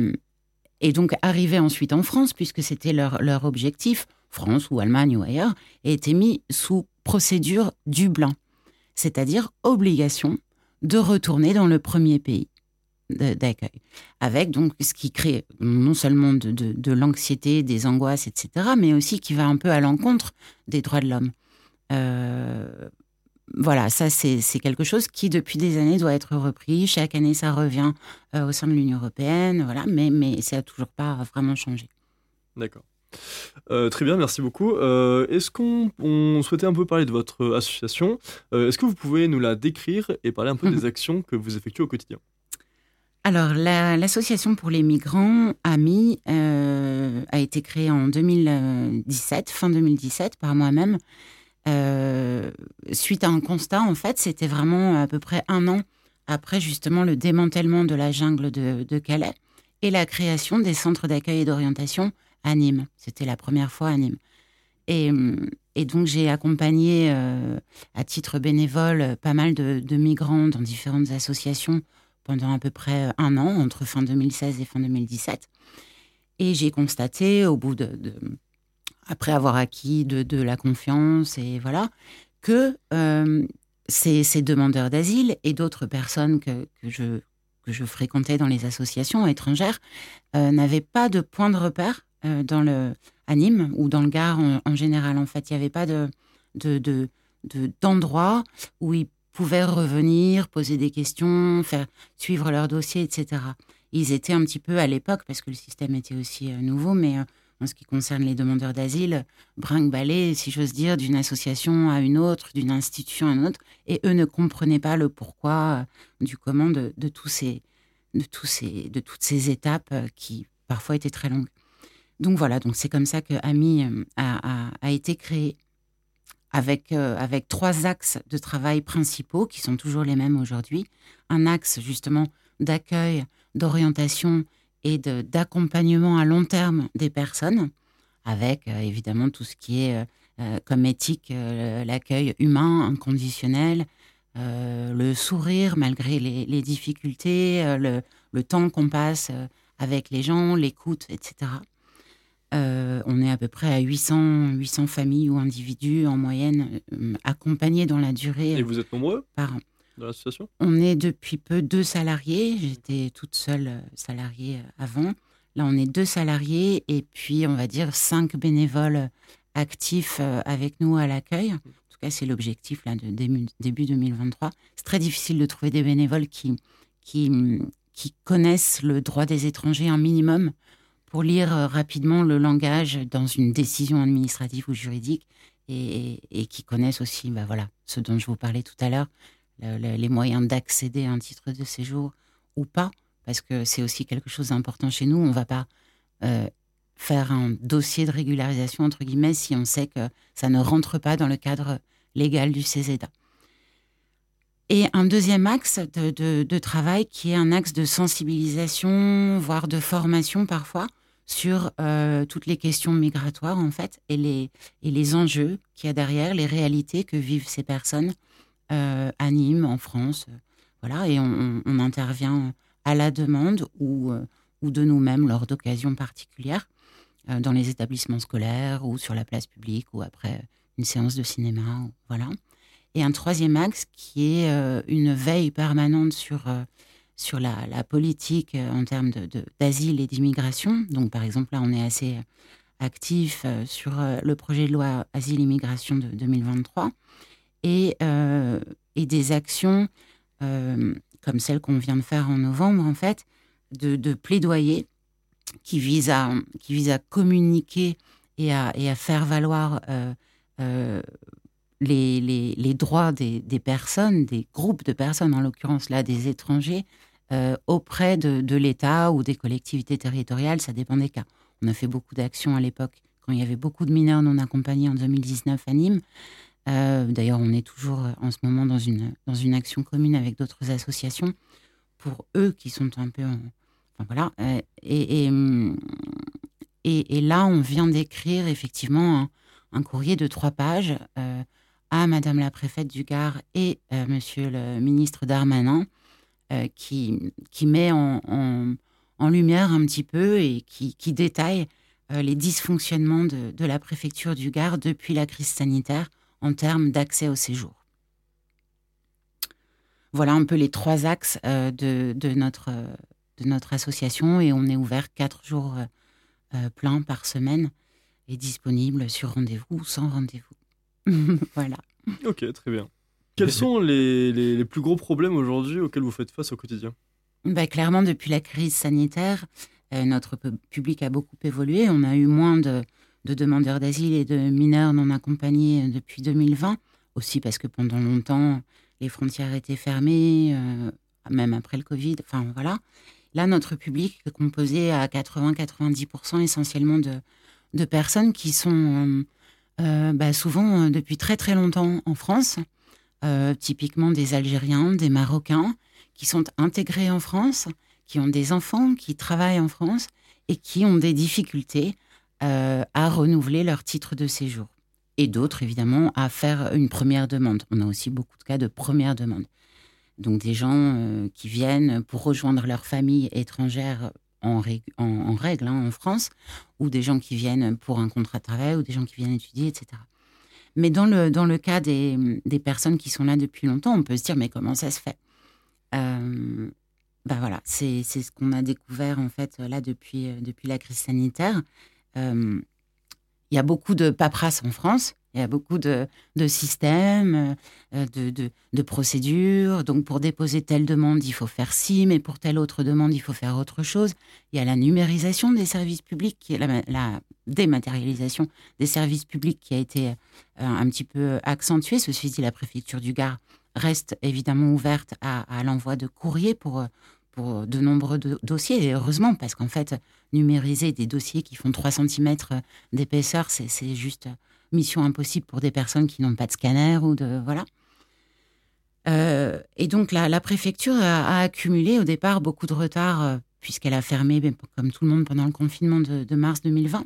et donc, arriver ensuite en France, puisque c'était leur, leur objectif, France ou Allemagne ou ailleurs, a été mis sous procédure Dublin, c'est-à-dire obligation de retourner dans le premier pays d'accueil. Avec donc ce qui crée non seulement de, de, l'anxiété, des angoisses, etc., mais aussi qui va un peu à l'encontre des droits de l'homme. Euh, voilà, ça c'est quelque chose qui depuis des années doit être repris. Chaque année ça revient euh, au sein de l'Union européenne, voilà, mais, mais ça n'a toujours pas vraiment changé. D'accord. Euh, très bien, merci beaucoup. Euh, est-ce qu'on souhaitait un peu parler de votre association Est-ce que vous pouvez nous la décrire et parler un peu des actions que vous effectuez au quotidien? Alors, l'association pour les migrants AMI a été créée en 2017, fin 2017, par moi-même. Euh, suite à un constat, en fait, c'était vraiment à peu près un an après justement le démantèlement de la jungle de, Calais et la création des centres d'accueil et d'orientation à Nîmes. C'était la première fois à Nîmes. Et, donc j'ai accompagné euh, à titre bénévole pas mal de, migrants dans différentes associations pendant à peu près un an, entre fin 2016 et fin 2017. Et j'ai constaté au bout de après avoir acquis de, la confiance et voilà, que euh, ces, demandeurs d'asile et d'autres personnes que, je que je fréquentais dans les associations étrangères n'avaient pas de point de repère dans le à Nîmes ou dans le Gard en, général. En fait, il n'y avait pas de d'endroit de, où ils pouvaient revenir, poser des questions, faire suivre leur dossier, etc. Ils étaient un petit peu à l'époque, parce que le système était aussi nouveau, mais en ce qui concerne les demandeurs d'asile, brinque-ballé, si j'ose dire, d'une association à une autre, d'une institution à une autre, et eux ne comprenaient pas le pourquoi euh, du comment de, toutes ces étapes euh, qui parfois étaient très longues. Donc voilà, donc c'est comme ça que AMI euh, a, été créé avec trois axes de travail principaux qui sont toujours les mêmes aujourd'hui. Un axe justement d'accueil, d'orientation et d'accompagnement à long terme des personnes, avec euh, évidemment tout ce qui est euh, euh, comme éthique, l'accueil humain inconditionnel, le sourire malgré les, difficultés, le, le temps qu'on passe avec les gens, l'écoute, etc. on est à peu près à 800, 800 familles ou individus en moyenne accompagnés dans la durée. Et vous êtes nombreux? par an. On est depuis peu deux salariés. J'étais toute seule euh, salariée euh, avant. Là, on est deux salariés et puis, on va dire, cinq bénévoles actifs euh, avec nous à l'accueil. En tout cas, c'est l'objectif là, de début, 2023. C'est très difficile de trouver des bénévoles qui, connaissent le droit des étrangers un minimum pour lire rapidement le langage dans une décision administrative ou juridique et, et qui connaissent aussi bah, voilà, ce dont je vous parlais tout à l'heure, les moyens d'accéder à un titre de séjour ou pas, parce que c'est aussi quelque chose d'important chez nous. On ne va pas euh, faire un dossier de régularisation, entre guillemets, si on sait que ça ne rentre pas dans le cadre légal du CESEDA. Et un deuxième axe de, travail qui est un axe de sensibilisation, voire de formation parfois, sur euh, toutes les questions migratoires en fait, et les, et les enjeux qu'il y a derrière, les réalités que vivent ces personnes euh, à Nîmes, en France. Euh, voilà, et on, intervient à la demande ou, euh, ou de nous-mêmes lors d'occasions particulières dans les établissements scolaires ou sur la place publique ou après une séance de cinéma. Voilà. Et un troisième axe qui est une veille permanente sur, sur la, politique en termes d'asile et d'immigration. Donc, par exemple, là, on est assez actif sur le projet de loi asile-immigration de 2023 et, euh, et des actions euh, comme celle qu'on vient de faire en novembre, en fait, de, de plaidoyer qui visent à, qui vise à communiquer et à, et à faire valoir euh, les, les, les, droits des, des, personnes, des groupes de personnes, en l'occurrence là des étrangers, auprès de, de l'État ou des collectivités territoriales, ça dépend des cas. On a fait beaucoup d'actions à l'époque quand il y avait beaucoup de mineurs non accompagnés en 2019 à Nîmes. Euh, d'ailleurs, on est toujours euh, en ce moment dans une, dans une action commune avec d'autres associations pour eux qui sont un peu. Enfin, voilà. Euh, et, et, et, là, on vient d'écrire effectivement un, courrier de trois pages à Madame la préfète du Gard et Monsieur le ministre Darmanin qui, qui met en, en, lumière un petit peu et qui, qui détaille les dysfonctionnements de, la préfecture du Gard depuis la crise sanitaire en termes d'accès au séjour. Voilà un peu les trois axes euh, de, notre, de notre association et on est ouvert quatre jours euh, euh, pleins par semaine et disponible sur rendez-vous ou sans rendez-vous. voilà. Ok, très bien. Quels sont les, les, plus gros problèmes aujourd'hui auxquels vous faites face au quotidien? Bah, Clairement, depuis la crise sanitaire, notre public a beaucoup évolué. On a eu moins de, de demandeurs d'asile et de mineurs non accompagnés euh, depuis 2020, aussi parce que pendant longtemps, les frontières étaient fermées, euh, même après le Covid, enfin voilà. Là, notre public est composé à 80-90% essentiellement de, de, personnes qui sont euh, bah, souvent depuis très très longtemps en France, typiquement des Algériens, des Marocains, qui sont intégrés en France, qui ont des enfants, qui travaillent en France et qui ont des difficultés euh, à renouveler leur titre de séjour. Et d'autres, évidemment, à faire une première demande. On a aussi beaucoup de cas de première demande. Donc des gens euh, qui viennent pour rejoindre leur famille étrangère en, règle hein, en France, ou des gens qui viennent pour un contrat de travail, ou des gens qui viennent étudier, etc. Mais dans le, dans le cas des, des personnes qui sont là depuis longtemps, on peut se dire, mais comment ça se fait? Ben voilà, c'est ce qu'on a découvert en fait là depuis, depuis la crise sanitaire. Il y a beaucoup de paperasse en France. Il y a beaucoup de, systèmes, de, de, procédures. Donc, pour déposer telle demande, il faut faire ci, mais pour telle autre demande, il faut faire autre chose. Il y a la numérisation des services publics, la, la dématérialisation des services publics qui a été un petit peu accentuée. Ceci dit, la préfecture du Gard reste évidemment ouverte à, l'envoi de courriers pour, pour de nombreux dossiers. Et heureusement, parce qu'en fait, numériser des dossiers qui font 3 cm d'épaisseur, c'est juste mission impossible pour des personnes qui n'ont pas de scanner ou de. Voilà. Euh, et donc, la, préfecture a, accumulé au départ beaucoup de retard, euh, puisqu'elle a fermé, comme tout le monde, pendant le confinement de, mars 2020.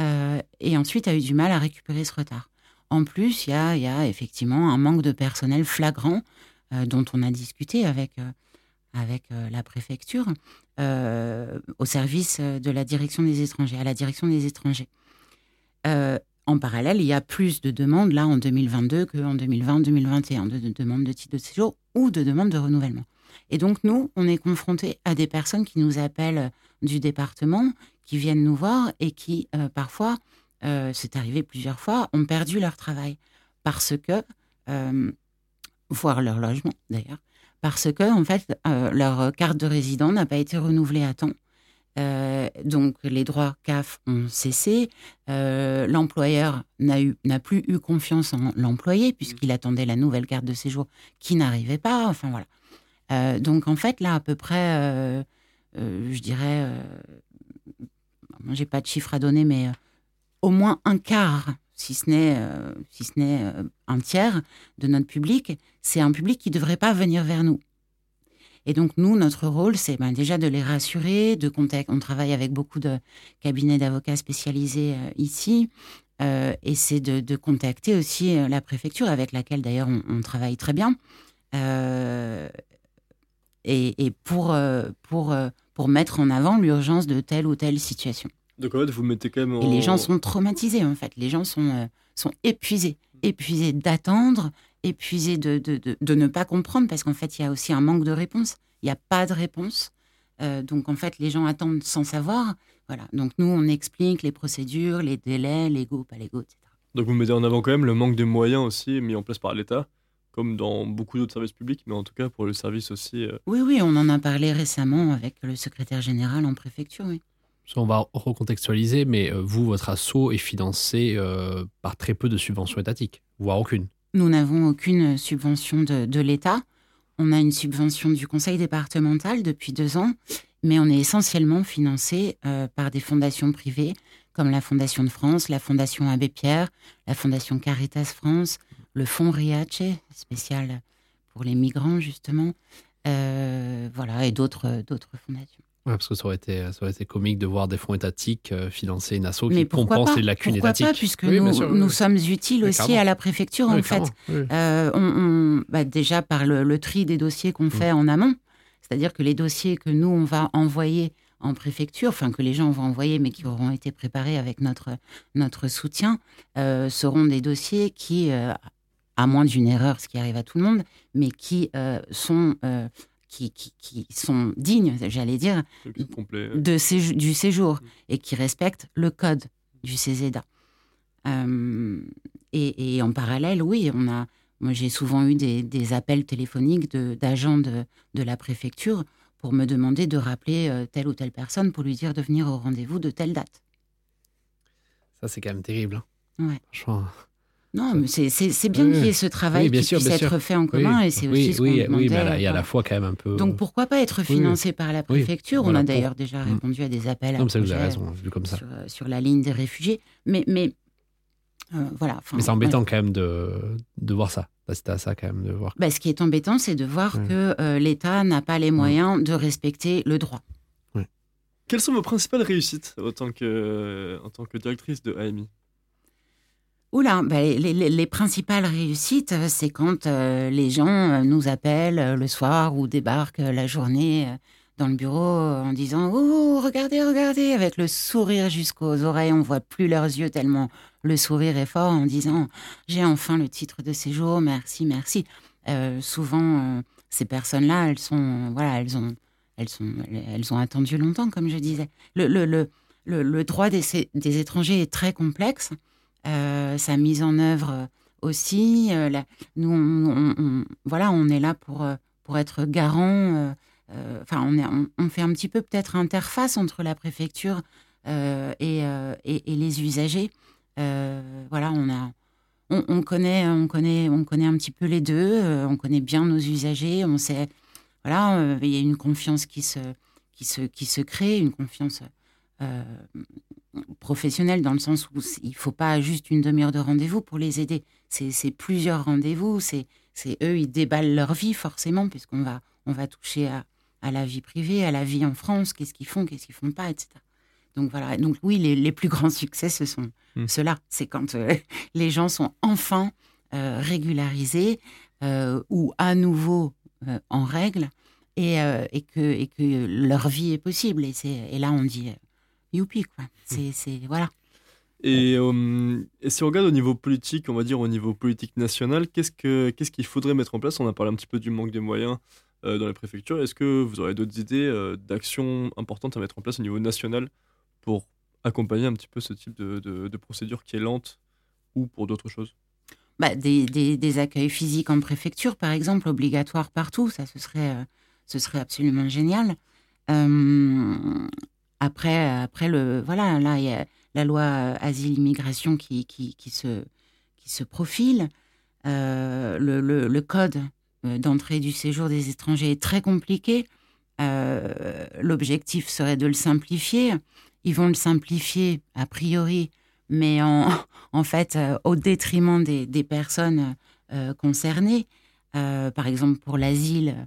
Euh, et ensuite a eu du mal à récupérer ce retard. En plus, il y a, effectivement un manque de personnel flagrant euh, dont on a discuté avec, euh, avec euh, la préfecture au service de la direction des étrangers, à la direction des étrangers. en parallèle, il y a plus de demandes là en 2022 qu'en 2020-2021, de, de, demandes de titre de séjour ou de demandes de renouvellement. Et donc, nous, on est confrontés à des personnes qui nous appellent du département, qui viennent nous voir et qui, parfois, euh, c'est arrivé plusieurs fois, ont perdu leur travail parce que, euh, voire leur logement d'ailleurs, parce que en fait euh, leur carte de résident n'a pas été renouvelée à temps. donc les droits CAF ont cessé, l'employeur n'a plus eu confiance en l'employé puisqu'il attendait la nouvelle carte de séjour qui n'arrivait pas. Enfin voilà. donc en fait là à peu près, je dirais, j'ai pas de chiffre à donner, mais au moins un quart, si ce n'est euh, si ce n'est euh, un tiers de notre public, c'est un public qui ne devrait pas venir vers nous. Et donc nous, notre rôle, c'est ben, déjà de les rassurer, de contacter. On travaille avec beaucoup de cabinets d'avocats spécialisés euh, ici, et c'est de, contacter aussi la préfecture, avec laquelle d'ailleurs on, travaille très bien, et, pour pour pour mettre en avant l'urgence de telle ou telle situation. Donc en fait, vous mettez quand même. Et les gens sont traumatisés en fait. Les gens sont, euh, sont épuisés, épuisés d'attendre, épuisés de, de, de, ne pas comprendre parce qu'en fait, il y a aussi un manque de réponse. Il n'y a pas de réponse. Euh, donc en fait, les gens attendent sans savoir. Voilà. Donc nous, on explique les procédures, les délais, légaux, pas légaux, etc. Donc vous mettez en avant quand même le manque de moyens aussi mis en place par l'État, comme dans beaucoup d'autres services publics, mais en tout cas pour le service aussi. Euh, oui, oui, on en a parlé récemment avec le secrétaire général en préfecture, oui. On va recontextualiser, mais euh, vous, votre assaut est financé euh, par très peu de subventions étatiques, voire aucune. Nous n'avons aucune subvention de, l'État. On a une subvention du conseil départemental depuis deux ans, mais on est essentiellement financé euh, par des fondations privées comme la Fondation de France, la Fondation Abbé Pierre, la Fondation Caritas France, le Fonds Riace, spécial pour les migrants justement, voilà, et d'autres fondations parce que ça aurait, été, ça aurait été comique de voir des fonds étatiques euh, financer une asso qui compense les lacunes pourquoi étatiques. Pas, puisque nous, nous sommes utiles aussi à la préfecture, en fait. Euh, on, bah, déjà par le, tri des dossiers qu'on fait mm. en amont, c'est-à-dire que les dossiers que nous, on va envoyer en préfecture, enfin que les gens vont envoyer, mais qui auront été préparés avec notre, notre soutien, euh, seront des dossiers qui, à moins d'une erreur, ce qui arrive à tout le monde, mais qui sont qui, qui, sont dignes, j'allais dire, de du séjour mm. et qui respectent le code du CESEDA. Euh, et, en parallèle, oui, on a, moi j'ai souvent eu des, appels téléphoniques d'agents de, de, la préfecture pour me demander de rappeler euh, telle ou telle personne pour lui dire de venir au rendez-vous de telle date. Ça, c'est quand même terrible. Hein. Ouais. Franchement. Non, mais c'est bien qu'il y ait ce travail qui puisse être fait en commun et c'est aussi ce oui, oui, mais il y a à la fois quand même un peu. Donc pourquoi pas être financé par la préfecture? On a d'ailleurs déjà mm. répondu à des appels. Non, ça vous avez raison, vu comme ça. Sur, la ligne des réfugiés, mais mais euh, voilà. Mais c'est embêtant quand même de, de voir ça. C'était à ça quand même de voir. Bah, ce qui est embêtant, c'est de voir que euh, l'État n'a pas les moyens de respecter le droit. Quelles sont vos principales réussites en tant que, en tant que directrice de AMI Oula, ben, les, principales réussites, c'est quand euh, les gens euh, nous appellent euh, le soir ou débarquent la journée dans le bureau en disant Oh, regardez, regardez, avec le sourire jusqu'aux oreilles, on voit plus leurs yeux tellement le sourire est fort en disant J'ai enfin le titre de séjour, merci, merci. souvent, ces personnes-là, elles sont, voilà, elles ont, elles, sont, elles ont attendu longtemps, comme je disais. Le, droit des, étrangers est très complexe. Sa mise en œuvre aussi. nous, on, voilà, on est là pour, pour être garant. Enfin, on, fait un petit peu peut-être interface entre la préfecture et, et, les usagers. voilà, on a on, connaît, on, connaît, on connaît un petit peu les deux, euh, on connaît bien nos usagers, on sait, voilà, euh, il y a une confiance qui se, qui se, qui se crée, une confiance euh, professionnelle dans le sens où il ne faut pas juste une demi-heure de rendez-vous pour les aider, c'est plusieurs rendez-vous, c'est eux, ils déballent leur vie forcément, puisqu'on va, on va toucher à, à la vie privée, à la vie en France, qu'est-ce qu'ils font, qu'est-ce qu'ils font pas, etc. Donc voilà. Donc oui, les, plus grands succès, ce sont hmm. ceux-là. C'est quand euh, les gens sont enfin euh, régularisés euh, ou à nouveau en règle et, et, que, et que leur vie est possible. Et, et là, on dit youpi, quoi. Hmm. C'est voilà. Et, et, si on regarde au niveau politique, on va dire au niveau politique national, qu'est-ce qu'il ce qu'il faudrait mettre en place? On a parlé un petit peu du manque de moyens dans les préfectures. Est-ce que vous aurez d'autres idées d'actions importantes à mettre en place au niveau national pour accompagner un petit peu ce type de, de, procédure qui est lente ou pour d'autres choses? Bah, des, des, accueils physiques en préfecture, par exemple, obligatoires partout, ça ce serait, euh, ce serait absolument génial. Euh, après, après le, voilà, là, il y a la loi asile-immigration qui, qui, se, qui se profile. Euh, le, le, code d'entrée du séjour des étrangers est très compliqué. L'objectif serait de le simplifier ils vont le simplifier a priori, mais en, en fait euh, au détriment des, des personnes euh, concernées. Euh, par exemple, pour l'asile,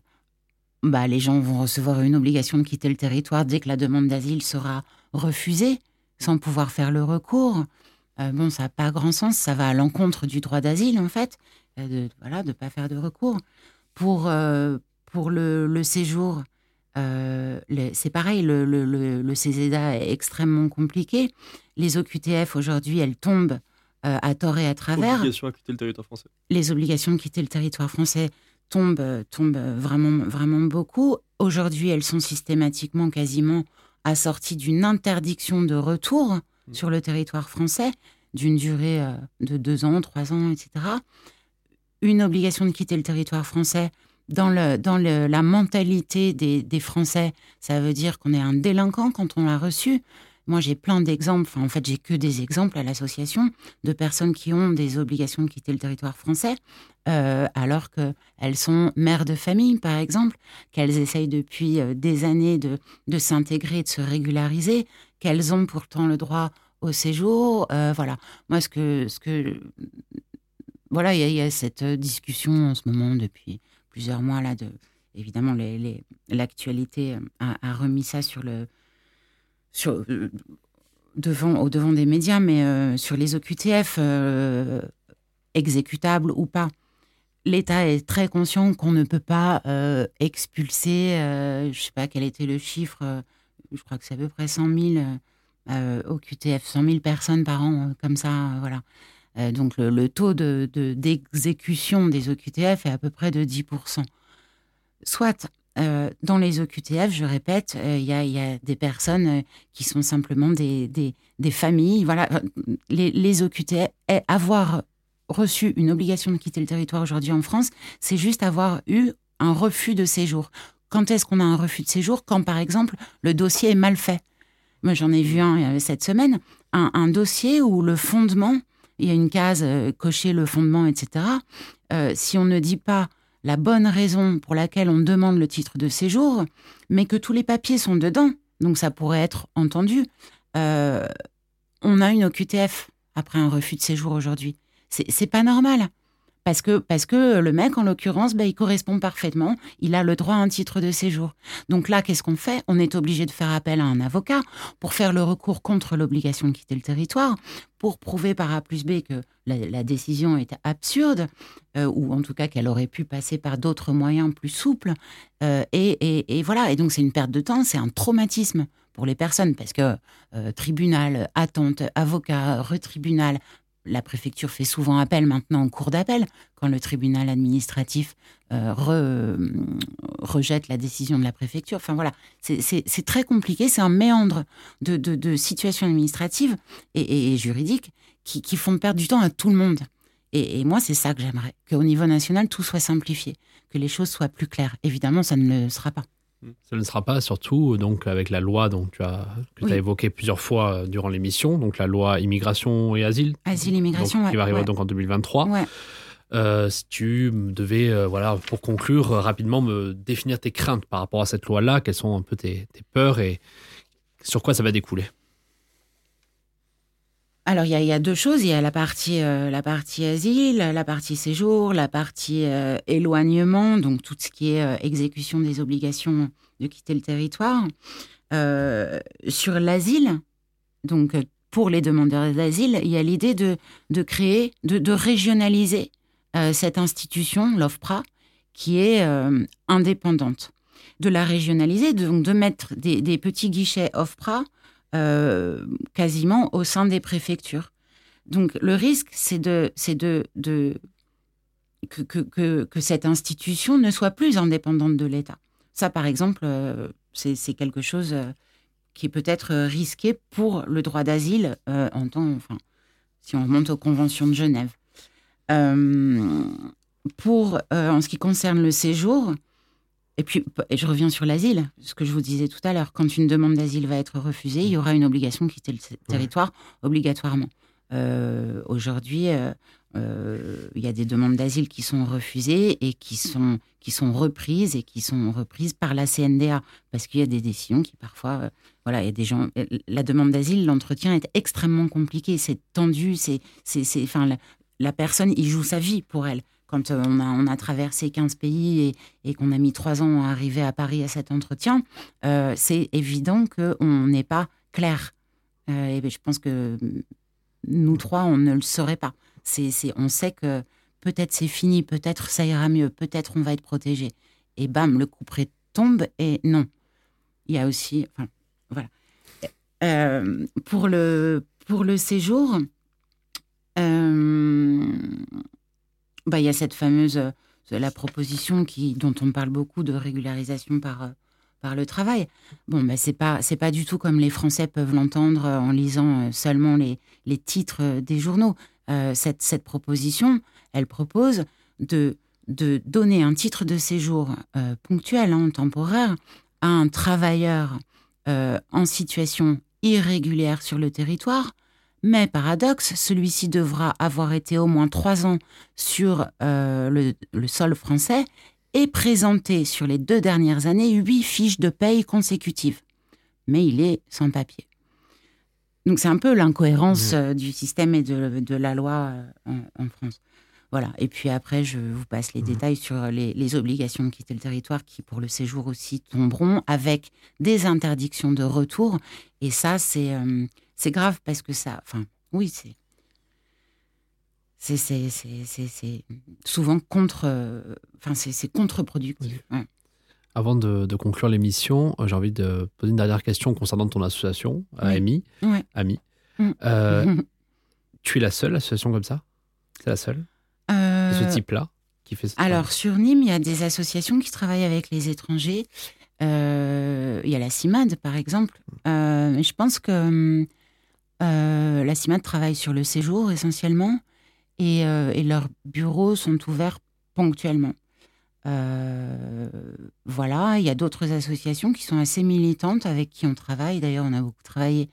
bah, les gens vont recevoir une obligation de quitter le territoire dès que la demande d'asile sera refusée, sans pouvoir faire le recours. bon, ça n'a pas grand sens, ça va à l'encontre du droit d'asile, en fait, de voilà, de pas faire de recours. Pour, pour le, le séjour, euh, c'est pareil, le, le, le, CESEDA est extrêmement compliqué. Les OQTF, aujourd'hui, elles tombent euh, à tort et à travers. Obligations à quitter le territoire français. Les obligations de quitter le territoire français tombent, tombent vraiment, vraiment beaucoup. Aujourd'hui, elles sont systématiquement, quasiment assorties d'une interdiction de retour mmh. sur le territoire français, d'une durée euh, de deux ans, trois ans, etc. Une obligation de quitter le territoire français dans, le, dans le, la mentalité des, des, Français, ça veut dire qu'on est un délinquant quand on l'a reçu. Moi, j'ai plein d'exemples, enfin, en fait, j'ai que des exemples à l'association de personnes qui ont des obligations de quitter le territoire français, euh, alors qu'elles sont mères de famille, par exemple, qu'elles essayent depuis euh, des années de, s'intégrer, de se régulariser, qu'elles ont pourtant le droit au séjour. Euh, voilà. Moi, ce que. Ce que voilà, il y, y, a cette discussion en ce moment depuis plusieurs mois là de évidemment l'actualité a, remis ça sur le euh, devant au devant des médias mais euh, sur les OQTF euh, exécutables ou pas l'État est très conscient qu'on ne peut pas expulser je sais pas quel était le chiffre je crois que c'est à peu près 100 000 OQTF 100 000 personnes par an comme ça voilà donc le, taux d'exécution de, des OQTF est à peu près de 10%. Soit euh, dans les OQTF, je répète, euh, il y, a des personnes qui sont simplement des, familles. Voilà, les, OQTF, avoir reçu une obligation de quitter le territoire aujourd'hui en France, c'est juste avoir eu un refus de séjour. Quand est-ce qu'on a un refus de séjour? Quand, par exemple, le dossier est mal fait. Moi, j'en ai vu un cette semaine, un, dossier où le fondement il y a une case euh, cocher le fondement, etc. Euh, si on ne dit pas la bonne raison pour laquelle on demande le titre de séjour, mais que tous les papiers sont dedans, donc ça pourrait être entendu, euh, on a une OQTF après un refus de séjour aujourd'hui. C'est pas normal. Parce que, parce que le mec, en l'occurrence, ben, il correspond parfaitement, il a le droit à un titre de séjour. Donc là, qu'est-ce qu'on fait? On est obligé de faire appel à un avocat pour faire le recours contre l'obligation de quitter le territoire, pour prouver par A plus B que la, décision est absurde, euh, ou en tout cas qu'elle aurait pu passer par d'autres moyens plus souples. Euh, et, et, voilà, et donc c'est une perte de temps, c'est un traumatisme pour les personnes, parce que euh, tribunal, attente, avocat, retribunal, la préfecture fait souvent appel maintenant en cours d'appel quand le tribunal administratif euh, rejette la décision de la préfecture. Enfin voilà, c'est très compliqué, c'est un méandre de, situations administratives et, juridiques qui, qui, font perdre du temps à tout le monde. Et, moi, c'est ça que j'aimerais, qu'au niveau national, tout soit simplifié, que les choses soient plus claires. Évidemment, ça ne le sera pas. Ça ne sera pas, surtout donc avec la loi donc, tu as, que tu as évoquée plusieurs fois euh, durant l'émission, donc la loi immigration et asile. Asile, immigration, Qui va arriver donc en 2023. Euh, si tu devais, euh, voilà, pour conclure, rapidement me définir tes craintes par rapport à cette loi-là, quelles sont un peu tes, peurs et sur quoi ça va découler? Alors, il y, a deux choses. Il y a la partie, partie asile, la partie séjour, la partie éloignement, donc tout ce qui est exécution des obligations de quitter le territoire. sur l'asile, donc pour les demandeurs d'asile, il y a l'idée de, créer, de, régionaliser euh, cette institution, l'OFPRA, qui est euh, indépendante. De la régionaliser, donc de mettre des, petits guichets OFPRA euh, quasiment au sein des préfectures. Donc le risque, c'est de, que, cette institution ne soit plus indépendante de l'État. Ça, par exemple, c'est quelque chose qui est peut-être risqué pour le droit d'asile enfin, si on remonte aux conventions de Genève. Euh, pour, euh, en ce qui concerne le séjour, et puis et je reviens sur l'asile, ce que je vous disais tout à l'heure, quand une demande d'asile va être refusée, il y aura une obligation de quitter le territoire obligatoirement. Euh, aujourd'hui, il y a des demandes d'asile qui sont refusées et qui sont, qui sont reprises et qui sont reprises par la CNDA parce qu'il y a des décisions qui parfois, voilà, il y a des gens. La demande d'asile, l'entretien est extrêmement compliqué, c'est tendu, c'est, c'est, enfin, la personne, il joue sa vie pour elle. Quand euh, on a, on a traversé 15 pays et, qu'on a mis trois ans à arriver à Paris à cet entretien, euh, c'est évident qu'on n'est pas clair. Euh, et je pense que nous trois, on ne le saurait pas. C'est, on sait que peut-être c'est fini, peut-être ça ira mieux, peut-être on va être protégé. Et bam, le coup près tombe et non. Il y a aussi, enfin, voilà. pour le pour le séjour, euh, bah, il y a cette fameuse euh, la proposition qui, dont on parle beaucoup de régularisation par, euh, par le travail. Bon, bah, c'est pas pas du tout comme les Français peuvent l'entendre en lisant seulement les, les titres des journaux. cette, cette proposition, elle propose de, de donner un titre de séjour ponctuel, hein, temporaire, à un travailleur en situation irrégulière sur le territoire mais paradoxe, celui-ci devra avoir été au moins trois ans sur euh, le, sol français et présenter sur les deux dernières années huit fiches de paye consécutives. Mais il est sans papier. Donc c'est un peu l'incohérence euh, du système et de, la loi euh, en, France. Voilà. Et puis après, je vous passe les détails sur les, obligations de quitter le territoire qui, pour le séjour aussi, tomberont avec des interdictions de retour. Et ça, c'est c'est grave parce que ça. Enfin, oui, c'est. C'est souvent contre. Enfin, c'est contre-productif. Avant de, conclure l'émission, euh, j'ai envie de poser une dernière question concernant ton association, AMI. Ami. Mm. Euh, tu es la seule association comme ça? C'est la seule? euh... ce type-là qui fait Alors, sur Nîmes, il y a des associations qui travaillent avec les étrangers. Euh, il y a la CIMAD, par exemple. je pense que euh, la CIMAD travaille sur le séjour essentiellement et, euh, leurs bureaux sont ouverts ponctuellement. Euh, voilà, il y a d'autres associations qui sont assez militantes avec qui on travaille. D'ailleurs, on a beaucoup travaillé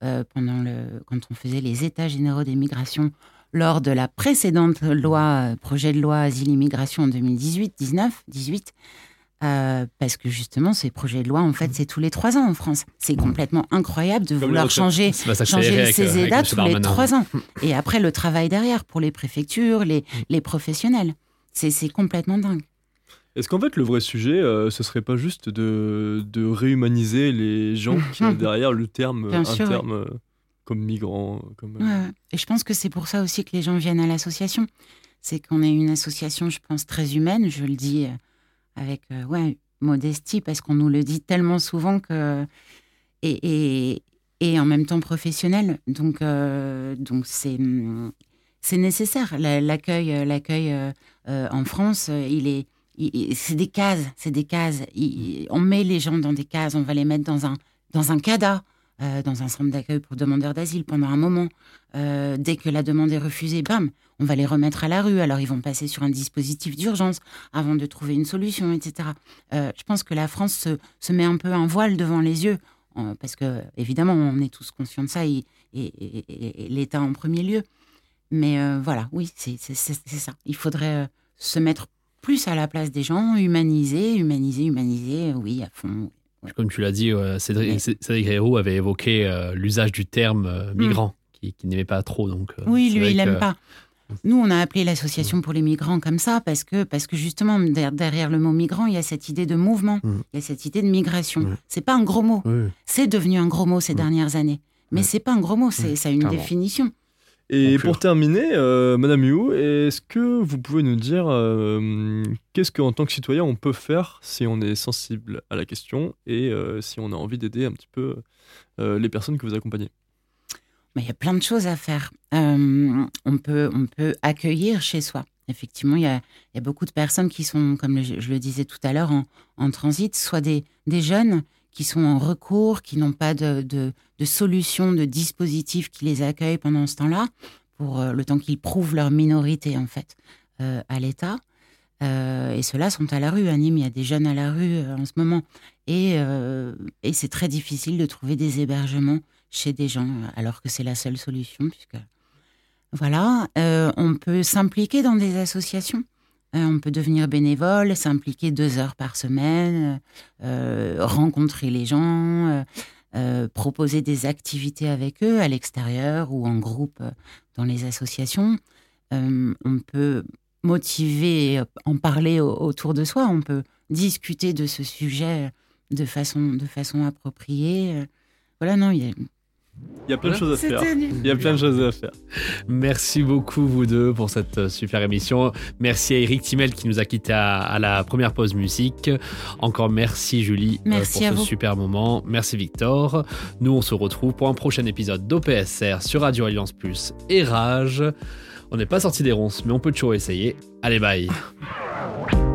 pendant le, quand on faisait les états généraux des migrations lors de la précédente loi, projet de loi asile-immigration en 2018, 19, 18. Euh, parce que justement, ces projets de loi, en fait, c'est tous les trois ans en France. C'est complètement incroyable de vouloir changer, changer ces EDA tous les trois ans. Et après, le travail derrière pour les préfectures, les, les professionnels. C'est complètement dingue. Est-ce qu'en fait, le vrai sujet, euh, ce serait pas juste de, de réhumaniser les gens qui ont derrière le terme, un terme euh, comme migrant comme, Et je pense que c'est pour ça aussi que les gens viennent à l'association. C'est qu'on est une association, je pense, très humaine. Je le dis avec euh, ouais, modestie, parce qu'on nous le dit tellement souvent que. Et, et, en même temps professionnel. Donc, euh, donc c'est. c'est nécessaire. La- L'accueil, euh, l'accueil euh, euh, en France, euh, il est, c'est des cases, c'est des cases. On met les gens dans des cases, on va les mettre dans un, dans un euh, dans un centre d'accueil pour demandeurs d'asile pendant un moment. Euh, dès que la demande est refusée, bam, on va les remettre à la rue. Alors ils vont passer sur un dispositif d'urgence avant de trouver une solution, etc. Euh, je pense que la France se, met un peu un voile devant les yeux, parce que évidemment on est tous conscients de ça et, l'État en premier lieu. Mais voilà, oui, c'est ça. Il faudrait se mettre plus à la place des gens, humaniser, humaniser, humaniser, oui, à fond. Comme tu l'as dit, euh, Cédric, Hérault avait évoqué euh, l'usage du terme euh, migrant, qui, qui n'aimait pas trop. Donc, Hmm. Oui, lui, il que- n'aime pas. Nous, on a appelé l'association pour les migrants comme ça parce que, parce que justement, der- derrière le mot migrant, il y a cette idée de mouvement, Mm. il y a cette idée de migration. Mm. C'est pas un gros mot. Oui. C'est devenu un gros mot ces dernières années. Mais c'est pas un gros mot, c'est, ça a une clairement. définition. Et pour terminer, euh, Madame Yu, est-ce que vous pouvez nous dire euh, qu'est-ce qu'en tant que citoyen on peut faire si on est sensible à la question et euh, si on a envie d'aider un petit peu euh, les personnes que vous accompagnez? Mais il y a plein de choses à faire. Euh, on, peut, on peut accueillir chez soi. Effectivement, il y a, il y a beaucoup de personnes qui sont, comme je le disais tout à l'heure, en, en transit, soit des, des jeunes qui sont en recours, qui n'ont pas de, de, de solution, de dispositif qui les accueille pendant ce temps-là, pour euh, le temps qu'ils prouvent leur minorité, en fait, euh, à l'État. Euh, et ceux-là sont à la rue. À Nîmes, il y a des jeunes à la rue en ce moment. Et, et c'est très difficile de trouver des hébergements chez des gens, alors que c'est la seule solution, puisque voilà, on peut s'impliquer dans des associations. Euh, on peut devenir bénévole, s'impliquer deux heures par semaine, euh, rencontrer les gens, euh, proposer des activités avec eux à l'extérieur ou en groupe dans les associations. On peut motiver, en parler au- autour de soi. On peut discuter de ce sujet de façon, de façon appropriée. Voilà, non, il y a, Il y a plein de choses à faire. Il y a plein de choses à faire. Merci beaucoup, vous deux, pour cette euh, super émission. Merci à Eric Timel qui nous a quittés à, à la première pause musique. Encore merci, Julie, euh, Merci pour à ce vous. super moment. Merci, Victor. Nous, on se retrouve pour un prochain épisode d'OPSR sur Radio Alliance Plus et Rage. On n'est pas sorti des ronces, mais on peut toujours essayer. Allez, bye.